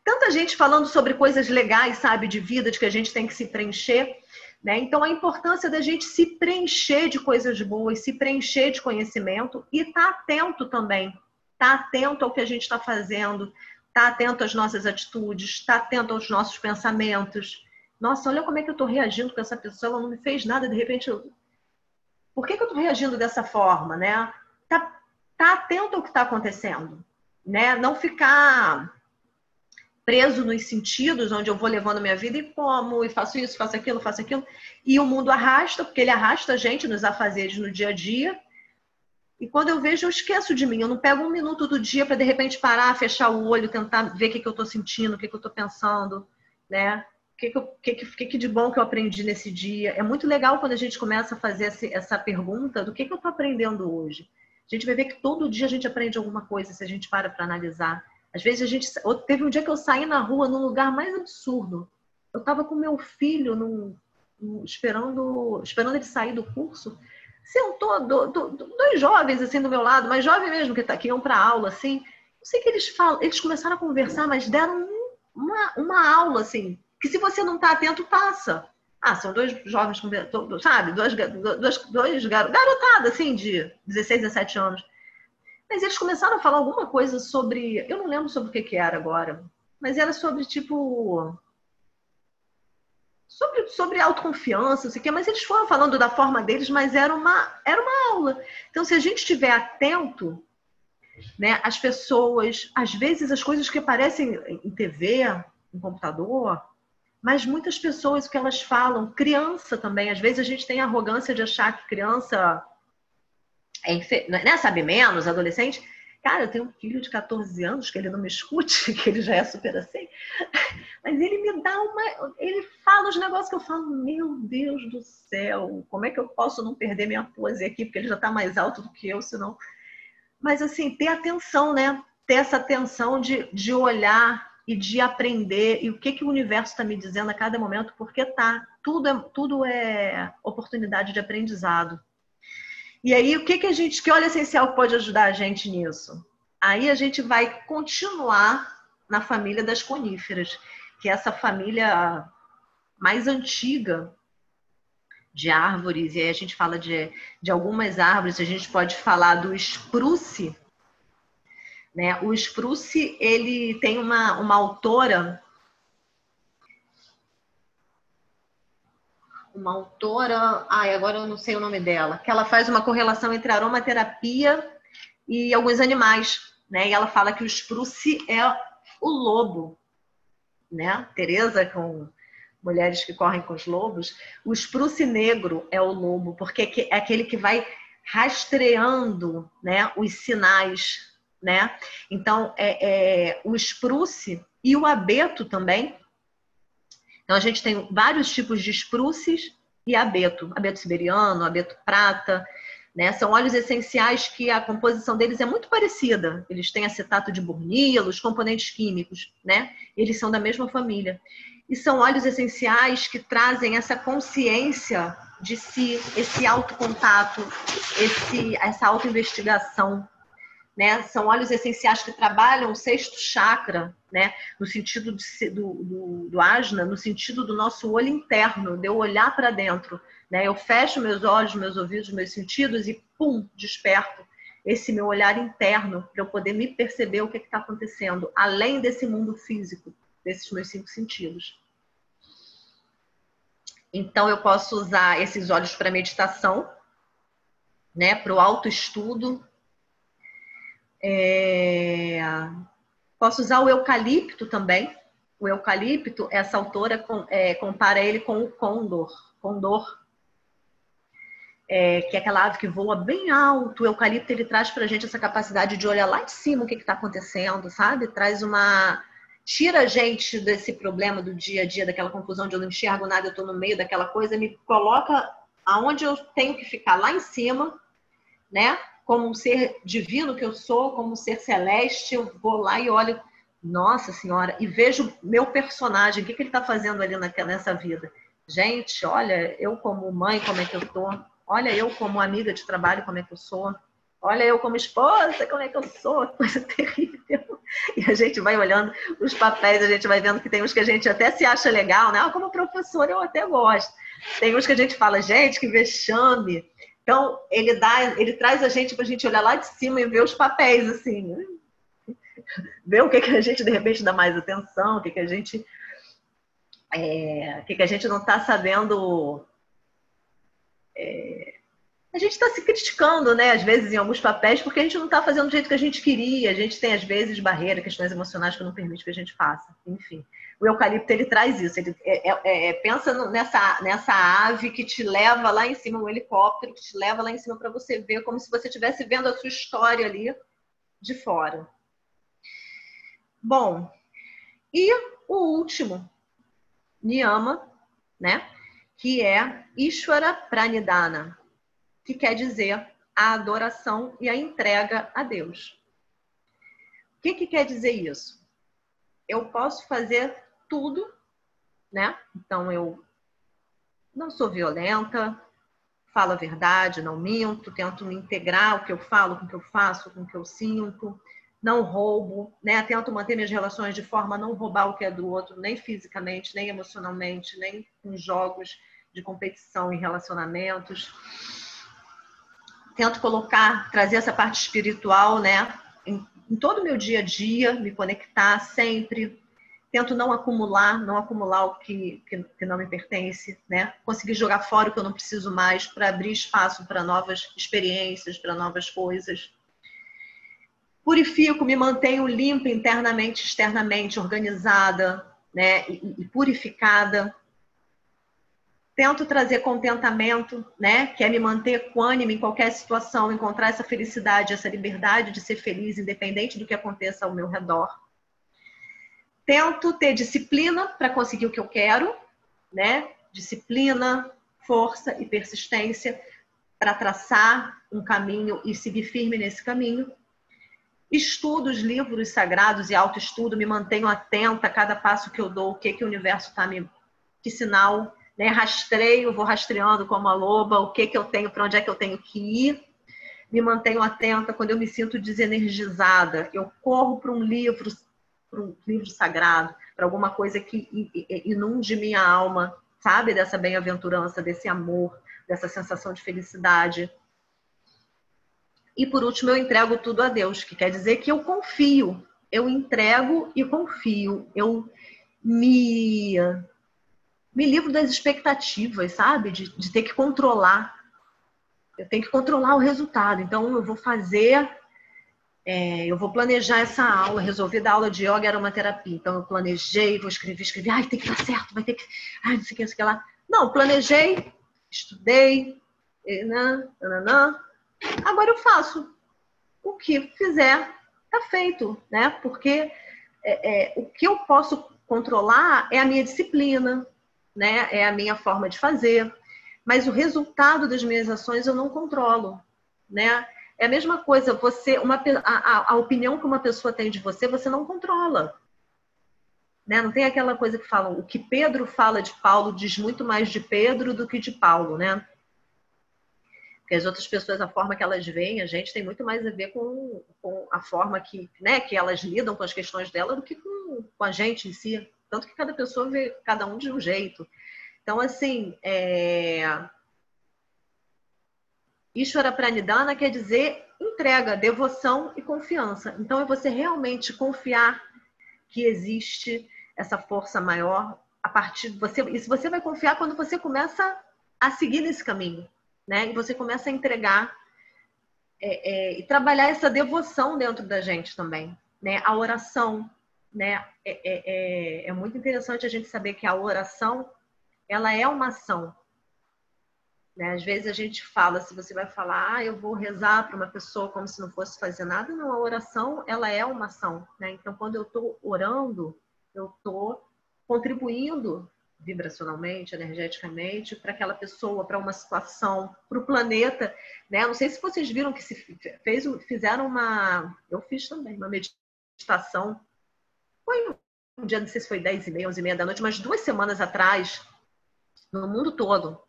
Tanta gente falando sobre coisas legais, sabe, de vida, de que a gente tem que se preencher. Né? Então, a importância da gente se preencher de coisas boas, se preencher de conhecimento e estar tá atento também. Estar tá atento ao que a gente está fazendo, estar tá atento às nossas atitudes, estar tá atento aos nossos pensamentos. Nossa, olha como é que eu estou reagindo com essa pessoa, ela não me fez nada, de repente eu por que, que eu estou reagindo dessa forma, né? Tá, tá atento ao que está acontecendo, né? Não ficar preso nos sentidos, onde eu vou levando minha vida e como, e faço isso, faço aquilo, faço aquilo. E o mundo arrasta, porque ele arrasta a gente nos afazeres no dia a dia. E quando eu vejo, eu esqueço de mim. Eu não pego um minuto do dia para de repente parar, fechar o olho, tentar ver o que, que eu estou sentindo, o que, que eu estou pensando, né? O que, que, que, que, de bom que eu aprendi nesse dia? É muito legal quando a gente começa a fazer essa pergunta do que, que eu estou aprendendo hoje. A gente vai ver que todo dia a gente aprende alguma coisa se a gente para para analisar. Às vezes a gente. Teve um dia que eu saí na rua num lugar mais absurdo. Eu estava com meu filho num, esperando, esperando ele sair do curso. Sentou do, do, dois jovens assim do meu lado, mas jovem mesmo, que, tá, que iam para aula, assim. Não sei que eles falam. Eles começaram a conversar, mas deram uma, uma aula, assim, que se você não está atento, passa. Ah, são dois jovens, sabe? Dois, dois, dois garotadas, assim, de 16, 17 anos. Mas eles começaram a falar alguma coisa sobre. Eu não lembro sobre o que, que era agora, mas era sobre, tipo. Sobre, sobre autoconfiança, não sei o quê, mas eles foram falando da forma deles, mas era uma, era uma aula. Então, se a gente estiver atento, né, as pessoas, às vezes as coisas que aparecem em TV, em computador, mas muitas pessoas, o que elas falam, criança também, às vezes a gente tem a arrogância de achar que criança né, sabe menos, adolescente. Cara, eu tenho um filho de 14 anos que ele não me escute, que ele já é super assim. Mas ele me dá uma. Ele fala os negócios que eu falo, meu Deus do céu, como é que eu posso não perder minha pose aqui? Porque ele já está mais alto do que eu, senão. Mas assim, ter atenção, né? Ter essa atenção de, de olhar e de aprender e o que, que o universo está me dizendo a cada momento, porque tá. Tudo é, tudo é oportunidade de aprendizado. E aí, o que, que a gente, que óleo essencial pode ajudar a gente nisso? Aí a gente vai continuar na família das coníferas, que é essa família mais antiga de árvores, e aí a gente fala de, de algumas árvores, a gente pode falar do espruce, né? O espruce, ele tem uma, uma autora, uma autora, ai, agora eu não sei o nome dela, que ela faz uma correlação entre aromaterapia e alguns animais, né? E ela fala que o espruce é o lobo, né? Tereza com mulheres que correm com os lobos, o espruce negro é o lobo, porque é aquele que vai rastreando né, os sinais. Né? Então, é, é, o espruce e o abeto também. Então, a gente tem vários tipos de espruces e abeto. Abeto siberiano, abeto prata. Né? São óleos essenciais que a composição deles é muito parecida. Eles têm acetato de burnilo, os componentes químicos, né? Eles são da mesma família. E são óleos essenciais que trazem essa consciência de si, esse autocontato, esse, essa autoinvestigação. Né? São óleos essenciais que trabalham o sexto chakra, né? no sentido de, do, do, do asna, no sentido do nosso olho interno, de eu olhar para dentro. Né? Eu fecho meus olhos, meus ouvidos, meus sentidos e, pum, desperto esse meu olhar interno para eu poder me perceber o que está acontecendo, além desse mundo físico desses meus cinco sentidos. Então, eu posso usar esses olhos para meditação, né, para o autoestudo. É... Posso usar o eucalipto também. O eucalipto, essa autora é, compara ele com o condor. Condor, é, que é aquela ave que voa bem alto. O eucalipto ele traz para gente essa capacidade de olhar lá de cima o que está acontecendo, sabe? Traz uma tira a gente desse problema do dia a dia, daquela confusão de eu não enxergo nada, eu estou no meio daquela coisa, me coloca aonde eu tenho que ficar, lá em cima, né? Como um ser divino que eu sou, como um ser celeste, eu vou lá e olho, nossa senhora, e vejo meu personagem, o que, que ele está fazendo ali nessa vida. Gente, olha, eu como mãe, como é que eu tô? Olha, eu como amiga de trabalho, como é que eu sou? Olha eu como esposa, como é que eu sou, coisa terrível. E a gente vai olhando os papéis, a gente vai vendo que tem uns que a gente até se acha legal, né? Ah, como professor eu até gosto. Tem uns que a gente fala, gente, que vexame. Então, ele dá, ele traz a gente para a gente olhar lá de cima e ver os papéis, assim. Ver o que, que a gente, de repente, dá mais atenção, o que, que a gente. É, o que, que a gente não está sabendo. É, a gente está se criticando, né, às vezes, em alguns papéis, porque a gente não está fazendo do jeito que a gente queria, a gente tem, às vezes, barreira, questões emocionais que não permitem que a gente faça. Enfim, o eucalipto, ele traz isso, ele é, é, é, pensa nessa, nessa ave que te leva lá em cima, um helicóptero que te leva lá em cima para você ver, como se você estivesse vendo a sua história ali de fora. Bom, e o último, Niyama, né, que é Ishvara Pranidhana, que quer dizer a adoração e a entrega a Deus. O que, que quer dizer isso? Eu posso fazer tudo, né? Então eu não sou violenta, falo a verdade, não minto, tento me integrar o que eu falo com o que eu faço, com o que eu sinto, não roubo, né? Tento manter minhas relações de forma a não roubar o que é do outro, nem fisicamente, nem emocionalmente, nem com jogos de competição em relacionamentos tento colocar, trazer essa parte espiritual, né, em, em todo o meu dia a dia, me conectar sempre. Tento não acumular, não acumular o que, que, que não me pertence, né? Conseguir jogar fora o que eu não preciso mais para abrir espaço para novas experiências, para novas coisas. Purifico, me mantenho limpa internamente, externamente, organizada, né? e, e purificada tento trazer contentamento, né? Que é me manter equânime em qualquer situação, encontrar essa felicidade, essa liberdade de ser feliz, independente do que aconteça ao meu redor. Tento ter disciplina para conseguir o que eu quero, né? Disciplina, força e persistência para traçar um caminho e seguir firme nesse caminho. estudo os livros sagrados e autoestudo, me mantenho atenta a cada passo que eu dou, o que, que o universo está me. que sinal, né? Rastreio, vou rastreando como a loba, o que, que eu tenho, para onde é que eu tenho que ir. Me mantenho atenta quando eu me sinto desenergizada. Eu corro para um livro, para um livro sagrado, para alguma coisa que inunde minha alma, sabe? Dessa bem-aventurança, desse amor, dessa sensação de felicidade. E por último, eu entrego tudo a Deus, que quer dizer que eu confio. Eu entrego e confio. Eu me, me livro das expectativas, sabe? De, de ter que controlar. Eu tenho que controlar o resultado. Então, eu vou fazer é, eu vou planejar essa aula, resolvi dar aula de yoga e aromaterapia. Então, eu planejei, vou escrever, escrever, ai, tem que dar certo, vai ter que. Ai, não sei o que, não sei o que lá. Não, planejei, estudei, nananã, Agora eu faço. O que fizer, tá feito, né? Porque é, é, o que eu posso controlar é a minha disciplina, né? É a minha forma de fazer. Mas o resultado das minhas ações eu não controlo, né? É a mesma coisa, você, uma, a, a opinião que uma pessoa tem de você, você não controla. Né? Não tem aquela coisa que falam, o que Pedro fala de Paulo diz muito mais de Pedro do que de Paulo, né? Porque as outras pessoas, a forma que elas veem a gente tem muito mais a ver com, com a forma que, né, que elas lidam com as questões dela do que com, com a gente em si. Tanto que cada pessoa vê cada um de um jeito. Então, assim, é... Ishvara Pranidhana quer dizer entrega, devoção e confiança. Então, é você realmente confiar que existe essa força maior a partir de você. Se você vai confiar quando você começa a seguir nesse caminho né? E você começa a entregar é, é, e trabalhar essa devoção dentro da gente também, né? A oração, né? É, é, é, é muito interessante a gente saber que a oração ela é uma ação. Né? Às vezes a gente fala, se você vai falar, ah, eu vou rezar para uma pessoa como se não fosse fazer nada, não, a oração ela é uma ação. Né? Então, quando eu estou orando, eu estou contribuindo vibracionalmente, energeticamente, para aquela pessoa, para uma situação, para o planeta. Né? Não sei se vocês viram que se fez, fizeram uma. Eu fiz também, uma meditação. Foi um dia, não sei se foi 10 e meia, 11 e meia da noite, mas duas semanas atrás, no mundo todo.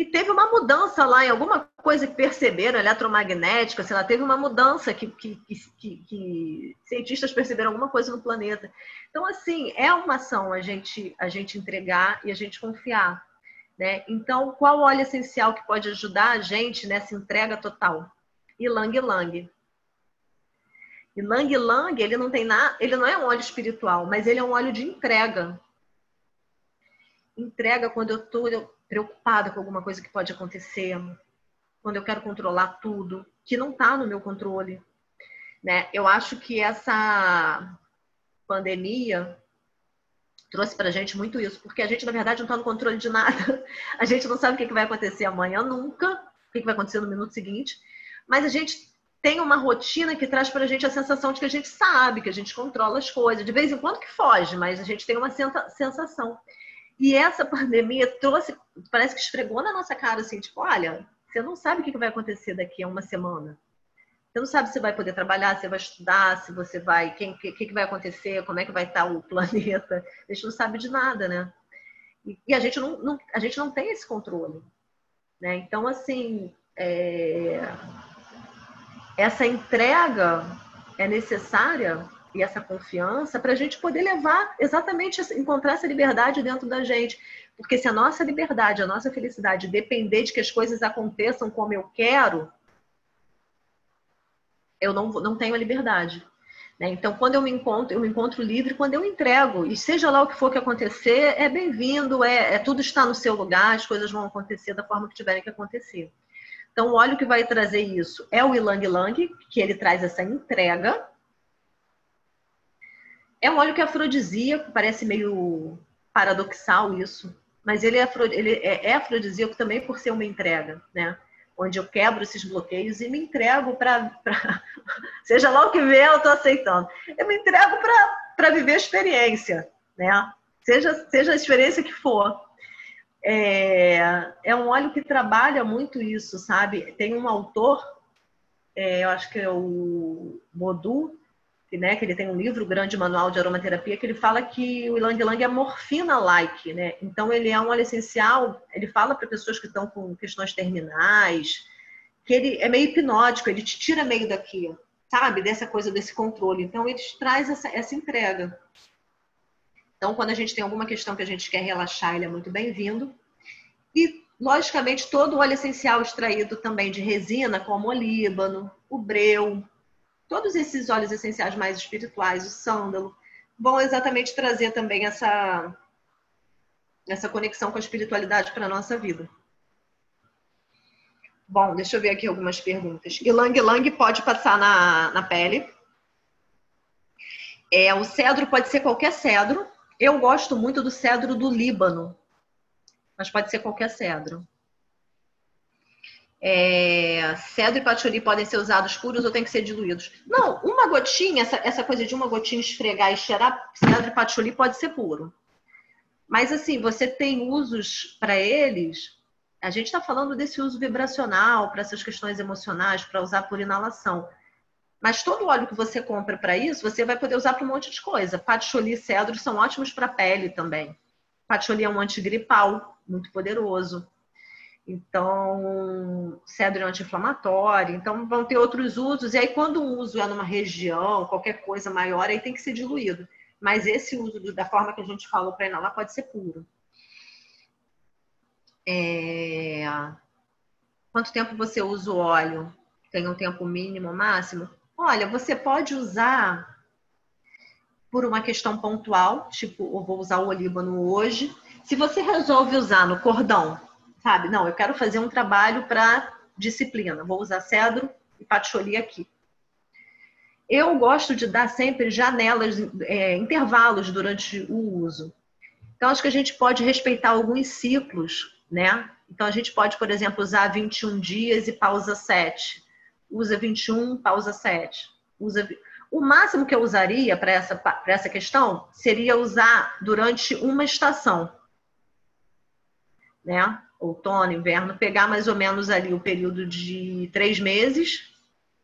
E teve uma mudança lá em alguma coisa que perceberam, eletromagnética, sei lá, teve uma mudança que, que, que, que, cientistas perceberam alguma coisa no planeta. Então, assim, é uma ação a gente, a gente entregar e a gente confiar. Né? Então, qual óleo essencial que pode ajudar a gente nessa entrega total? Ilang Ilang. Ilang Ilang, ele não tem nada, ele não é um óleo espiritual, mas ele é um óleo de entrega. Entrega quando eu estou preocupada com alguma coisa que pode acontecer, quando eu quero controlar tudo, que não está no meu controle. Né? Eu acho que essa pandemia trouxe para a gente muito isso, porque a gente, na verdade, não está no controle de nada. A gente não sabe o que vai acontecer amanhã, nunca, o que vai acontecer no minuto seguinte, mas a gente tem uma rotina que traz para a gente a sensação de que a gente sabe, que a gente controla as coisas. De vez em quando que foge, mas a gente tem uma sensação. E essa pandemia trouxe, parece que esfregou na nossa cara assim, tipo, olha, você não sabe o que vai acontecer daqui a uma semana. Você não sabe se vai poder trabalhar, se vai estudar, se você vai, o que, que, que, vai acontecer, como é que vai estar o planeta. A gente não sabe de nada, né? E, e a gente não, não, a gente não tem esse controle, né? Então, assim, é... essa entrega é necessária e essa confiança para a gente poder levar exatamente encontrar essa liberdade dentro da gente. Porque se a nossa liberdade, a nossa felicidade depender de que as coisas aconteçam como eu quero, eu não, não tenho a liberdade. Né? Então, quando eu me encontro, eu me encontro livre quando eu entrego. E seja lá o que for que acontecer, é bem-vindo, é, é tudo está no seu lugar, as coisas vão acontecer da forma que tiverem que acontecer. Então, o óleo que vai trazer isso é o Ilang Lang, que ele traz essa entrega, é um óleo que é afrodisíaco, parece meio paradoxal isso, mas ele é, afro, ele é, é afrodisíaco também por ser uma entrega, né? Onde eu quebro esses bloqueios e me entrego para. Seja lá o que vier, eu estou aceitando. Eu me entrego para viver a experiência, né? Seja, seja a experiência que for. É, é um óleo que trabalha muito isso, sabe? Tem um autor, é, eu acho que é o Modu, que, né, que ele tem um livro, grande manual de aromaterapia, que ele fala que o Ylang Ylang é morfina-like, né? Então ele é um óleo essencial, ele fala para pessoas que estão com questões terminais, que ele é meio hipnótico, ele te tira meio daqui, sabe? Dessa coisa, desse controle. Então ele traz essa, essa entrega. Então, quando a gente tem alguma questão que a gente quer relaxar, ele é muito bem-vindo. E, logicamente, todo o óleo essencial extraído também de resina, como o líbano, o breu, todos esses óleos essenciais mais espirituais, o sândalo, vão exatamente trazer também essa, essa conexão com a espiritualidade para a nossa vida. Bom, deixa eu ver aqui algumas perguntas. Ilang Ilang pode passar na, na pele. É, o cedro pode ser qualquer cedro. Eu gosto muito do cedro do Líbano, mas pode ser qualquer cedro. É, cedro e patchouli podem ser usados puros ou tem que ser diluídos? Não, uma gotinha, essa, essa coisa de uma gotinha esfregar e cheirar, cedro e patchouli pode ser puro. Mas assim, você tem usos para eles. A gente está falando desse uso vibracional para essas questões emocionais, para usar por inalação. Mas todo óleo que você compra para isso, você vai poder usar para um monte de coisa. Patchouli e cedro são ótimos para pele também. Patchouli é um antigripal muito poderoso. Então, cedro é anti-inflamatório, então vão ter outros usos. E aí, quando o uso é numa região, qualquer coisa maior, aí tem que ser diluído. Mas esse uso da forma que a gente falou para inalar pode ser puro. É... Quanto tempo você usa o óleo? Tem um tempo mínimo, máximo? Olha, você pode usar por uma questão pontual, tipo, eu vou usar o olíbano hoje. Se você resolve usar no cordão sabe? Não, eu quero fazer um trabalho para disciplina. Vou usar cedro e patchouli aqui. Eu gosto de dar sempre janelas, é, intervalos durante o uso. Então, acho que a gente pode respeitar alguns ciclos, né? Então, a gente pode, por exemplo, usar 21 dias e pausa 7. Usa 21, pausa 7. Usa... O máximo que eu usaria para essa, essa questão seria usar durante uma estação, né? Outono, inverno, pegar mais ou menos ali o período de três meses,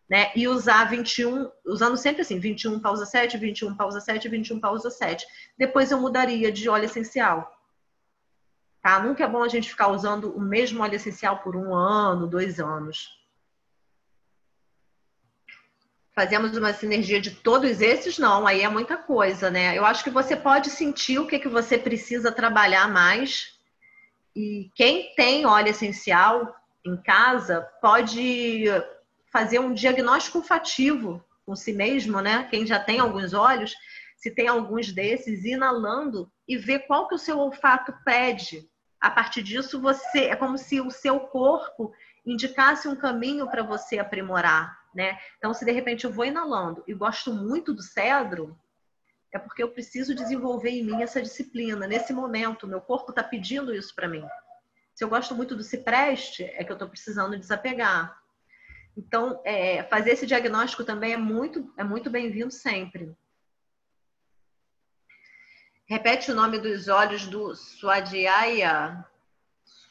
né? E usar 21, usando sempre assim, 21 pausa 7, 21 pausa 7, 21 pausa 7. Depois eu mudaria de óleo essencial. Tá? Nunca é bom a gente ficar usando o mesmo óleo essencial por um ano, dois anos. Fazemos uma sinergia de todos esses? Não, aí é muita coisa, né? Eu acho que você pode sentir o que, que você precisa trabalhar mais e quem tem óleo essencial em casa pode fazer um diagnóstico olfativo com si mesmo, né? Quem já tem alguns óleos, se tem alguns desses, inalando e ver qual que o seu olfato pede. A partir disso, você é como se o seu corpo indicasse um caminho para você aprimorar, né? Então, se de repente eu vou inalando e gosto muito do cedro, é porque eu preciso desenvolver em mim essa disciplina. Nesse momento, meu corpo está pedindo isso para mim. Se eu gosto muito do cipreste, é que eu estou precisando desapegar. Então, é, fazer esse diagnóstico também é muito, é muito bem-vindo sempre. Repete o nome dos olhos do Swadhyaya.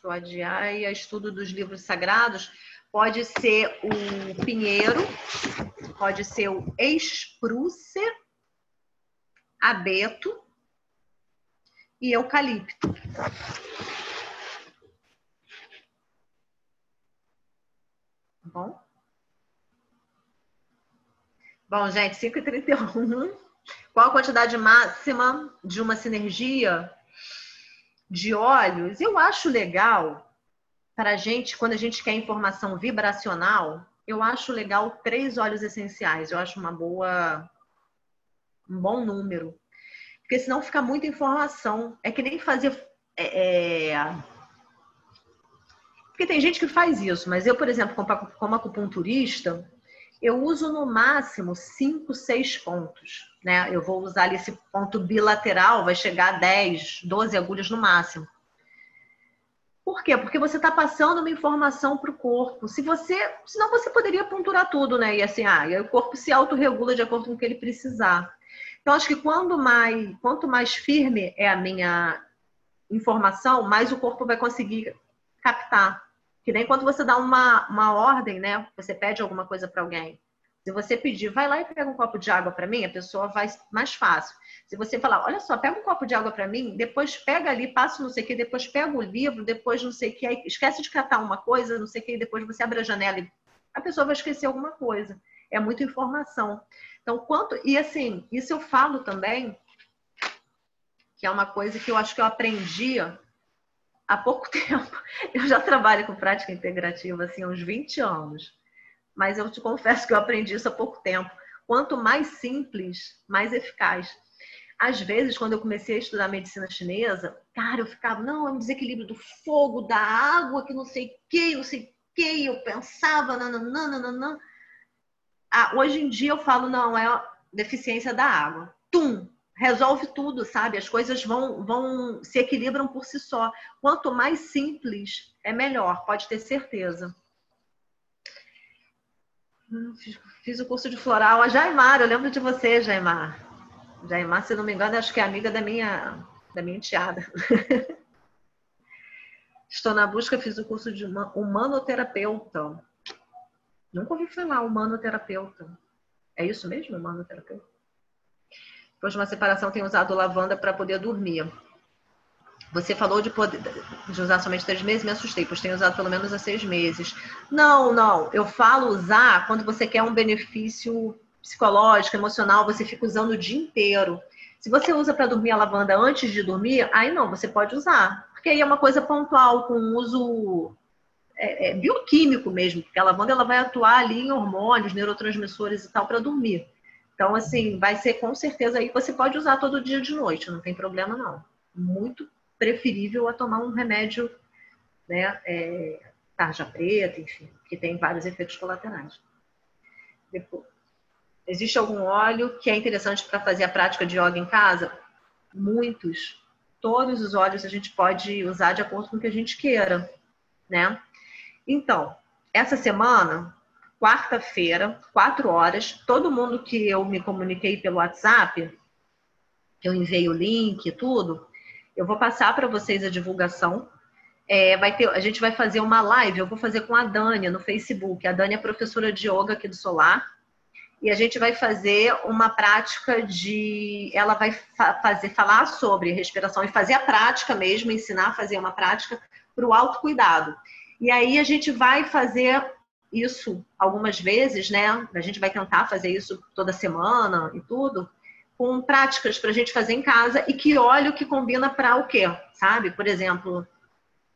Swadhyaya, estudo dos livros sagrados. Pode ser o pinheiro, pode ser o espruce abeto e eucalipto. Bom? Bom, gente, 5h31. Qual a quantidade máxima de uma sinergia de óleos? Eu acho legal para a gente, quando a gente quer informação vibracional, eu acho legal três óleos essenciais. Eu acho uma boa um bom número. Porque senão fica muita informação. É que nem fazer. É, é... Porque tem gente que faz isso, mas eu, por exemplo, como acupunturista, eu uso no máximo 5, 6 pontos. Né? Eu vou usar ali esse ponto bilateral, vai chegar a 10, 12 agulhas no máximo. Por quê? Porque você está passando uma informação para o corpo. Se você, senão você poderia ponturar tudo, né? E assim, ah, o corpo se autorregula de acordo com o que ele precisar. Então, acho que quando mais, quanto mais firme é a minha informação, mais o corpo vai conseguir captar. Que nem quando você dá uma, uma ordem, né? Você pede alguma coisa para alguém. Se você pedir, vai lá e pega um copo de água para mim, a pessoa vai mais fácil. Se você falar, olha só, pega um copo de água para mim, depois pega ali, passa não sei o que, depois pega o livro, depois não sei o que, esquece de catar uma coisa, não sei o que, depois você abre a janela e a pessoa vai esquecer alguma coisa. É muita informação. Então, quanto. E assim, isso eu falo também, que é uma coisa que eu acho que eu aprendi há pouco tempo. Eu já trabalho com prática integrativa assim, há uns 20 anos mas eu te confesso que eu aprendi isso há pouco tempo. Quanto mais simples, mais eficaz. Às vezes, quando eu comecei a estudar medicina chinesa, cara, eu ficava, não, é um desequilíbrio do fogo, da água, que não sei o que, não sei o que, eu pensava, nananana. Ah, hoje em dia eu falo, não, é deficiência da água. Tum! Resolve tudo, sabe? As coisas vão, vão se equilibram por si só. Quanto mais simples, é melhor, pode ter certeza. Fiz, fiz, o curso de floral. A Jaimar, eu lembro de você, Jaimar. Jaimar, se não me engano, acho que é amiga da minha, da minha enteada. Estou na busca, fiz o curso de humanoterapeuta. Nunca ouvi falar humanoterapeuta. É isso mesmo, humanoterapeuta? Depois de uma separação, tenho usado lavanda para poder dormir. Você falou de, poder, de usar somente três meses, me assustei, pois tenho usado pelo menos há seis meses. Não, não. Eu falo usar quando você quer um benefício psicológico, emocional, você fica usando o dia inteiro. Se você usa para dormir a lavanda antes de dormir, aí não, você pode usar. Porque aí é uma coisa pontual, com uso é, é, bioquímico mesmo, porque a lavanda ela vai atuar ali em hormônios, neurotransmissores e tal para dormir. Então, assim, vai ser com certeza aí você pode usar todo dia de noite, não tem problema não. Muito preferível a tomar um remédio, né, é, tarja preta, enfim, que tem vários efeitos colaterais. Depois, existe algum óleo que é interessante para fazer a prática de yoga em casa? Muitos. Todos os óleos a gente pode usar de acordo com o que a gente queira, né? Então, essa semana, quarta-feira, quatro horas, todo mundo que eu me comuniquei pelo WhatsApp, que eu enviei o link e tudo, eu vou passar para vocês a divulgação. É, vai ter, a gente vai fazer uma live, eu vou fazer com a Dânia no Facebook. A Dânia é professora de yoga aqui do Solar. E a gente vai fazer uma prática de. Ela vai fa fazer, falar sobre respiração e fazer a prática mesmo, ensinar a fazer uma prática para o autocuidado. E aí a gente vai fazer isso algumas vezes, né? A gente vai tentar fazer isso toda semana e tudo com práticas para a gente fazer em casa e que óleo que combina para o quê, sabe? Por exemplo,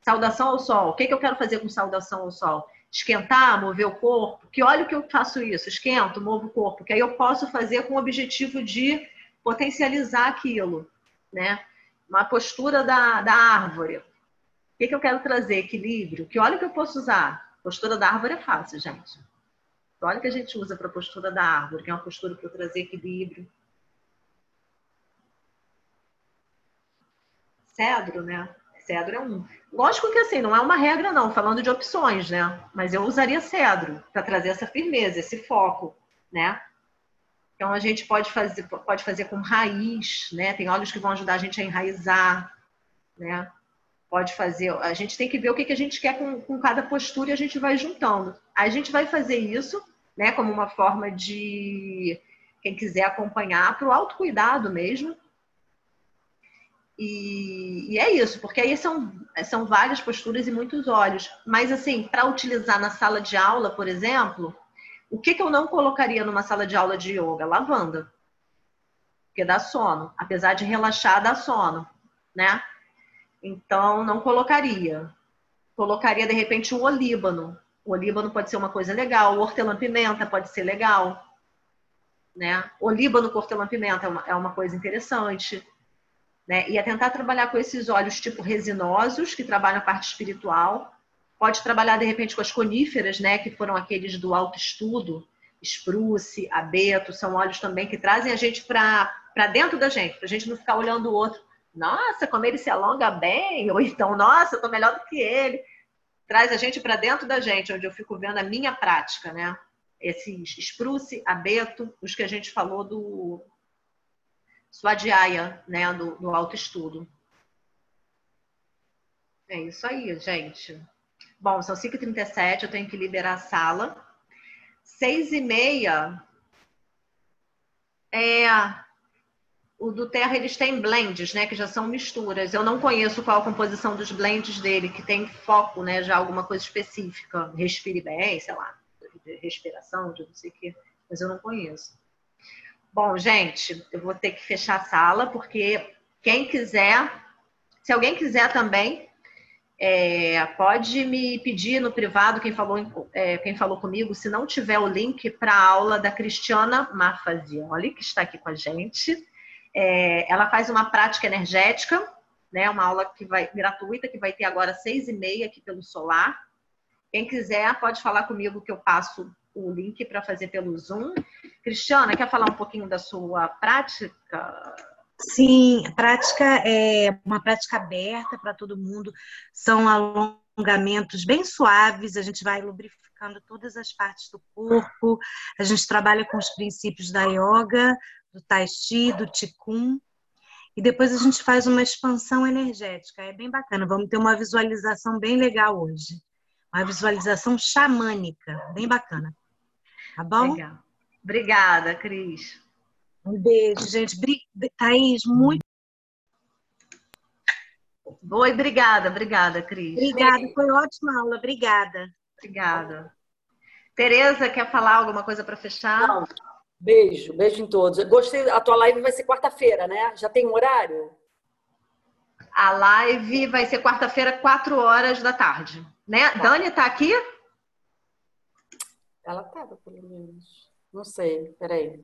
saudação ao sol. O que, que eu quero fazer com saudação ao sol? Esquentar, mover o corpo. Que óleo que eu faço isso? Esquento, movo o corpo. Que aí eu posso fazer com o objetivo de potencializar aquilo, né? Uma postura da, da árvore. Que, que eu quero trazer? Equilíbrio. Que óleo que eu posso usar? Postura da árvore é fácil, gente. Olha que a gente usa para a postura da árvore, que é uma postura para trazer equilíbrio. Cedro, né? Cedro é um. Lógico que assim, não é uma regra, não, falando de opções, né? Mas eu usaria cedro para trazer essa firmeza, esse foco, né? Então a gente pode fazer, pode fazer com raiz, né? Tem óleos que vão ajudar a gente a enraizar, né? Pode fazer. A gente tem que ver o que, que a gente quer com, com cada postura e a gente vai juntando. A gente vai fazer isso, né? Como uma forma de quem quiser acompanhar para o autocuidado mesmo, e, e, é isso, porque aí são, são várias posturas e muitos olhos. Mas, assim, para utilizar na sala de aula, por exemplo, o que, que eu não colocaria numa sala de aula de yoga? Lavanda. Porque dá sono. Apesar de relaxar, dá sono, né? Então, não colocaria. Colocaria, de repente, o olíbano. O olíbano pode ser uma coisa legal. O hortelã-pimenta pode ser legal. Né? Olíbano com hortelã-pimenta é uma, é uma coisa interessante né? E é tentar trabalhar com esses óleos tipo resinosos, que trabalham a parte espiritual. Pode trabalhar, de repente, com as coníferas, né? Que foram aqueles do autoestudo, espruce, abeto, são óleos também que trazem a gente para dentro da gente, para a gente não ficar olhando o outro. Nossa, como ele se alonga bem, ou então, nossa, eu tô melhor do que ele. Traz a gente para dentro da gente, onde eu fico vendo a minha prática, né? Esses espruce, abeto, os que a gente falou do, Swadhyaya, né, do, do autoestudo. É isso aí, gente. Bom, são 5h37, eu tenho que liberar a sala. seis e meia. É, o do Terra eles têm blends, né, que já são misturas. Eu não conheço qual a composição dos blends dele, que tem foco, né, já alguma coisa específica. Respire bem, sei lá, de respiração, de não sei o quê, mas eu não conheço. Bom, gente, eu vou ter que fechar a sala, porque quem quiser, se alguém quiser também, é, pode me pedir no privado, quem falou, é, quem falou comigo, se não tiver o link para a aula da Cristiana Mafazioli, que está aqui com a gente. É, ela faz uma prática energética, né, uma aula que vai gratuita, que vai ter agora seis e meia aqui pelo Solar. Quem quiser pode falar comigo que eu passo o link para fazer pelo Zoom. Cristiana, quer falar um pouquinho da sua prática? Sim, a prática é uma prática aberta para todo mundo. São alongamentos bem suaves, a gente vai lubrificando todas as partes do corpo. A gente trabalha com os princípios da yoga, do tai chi, do qigong. E depois a gente faz uma expansão energética. É bem bacana. Vamos ter uma visualização bem legal hoje. Uma visualização xamânica, bem bacana. Tá bom? Legal. Obrigada, Cris. Um beijo, gente. Thaís, muito. Oi, obrigada, obrigada, Cris. Obrigada, foi ótima aula, obrigada. Obrigada. Tereza, quer falar alguma coisa para fechar? Não. Beijo, beijo em todos. Gostei, a tua live vai ser quarta-feira, né? Já tem um horário? A live vai ser quarta-feira, quatro horas da tarde. Né? Tá. Dani tá aqui? Ela estava, pelo menos. Não sei, peraí.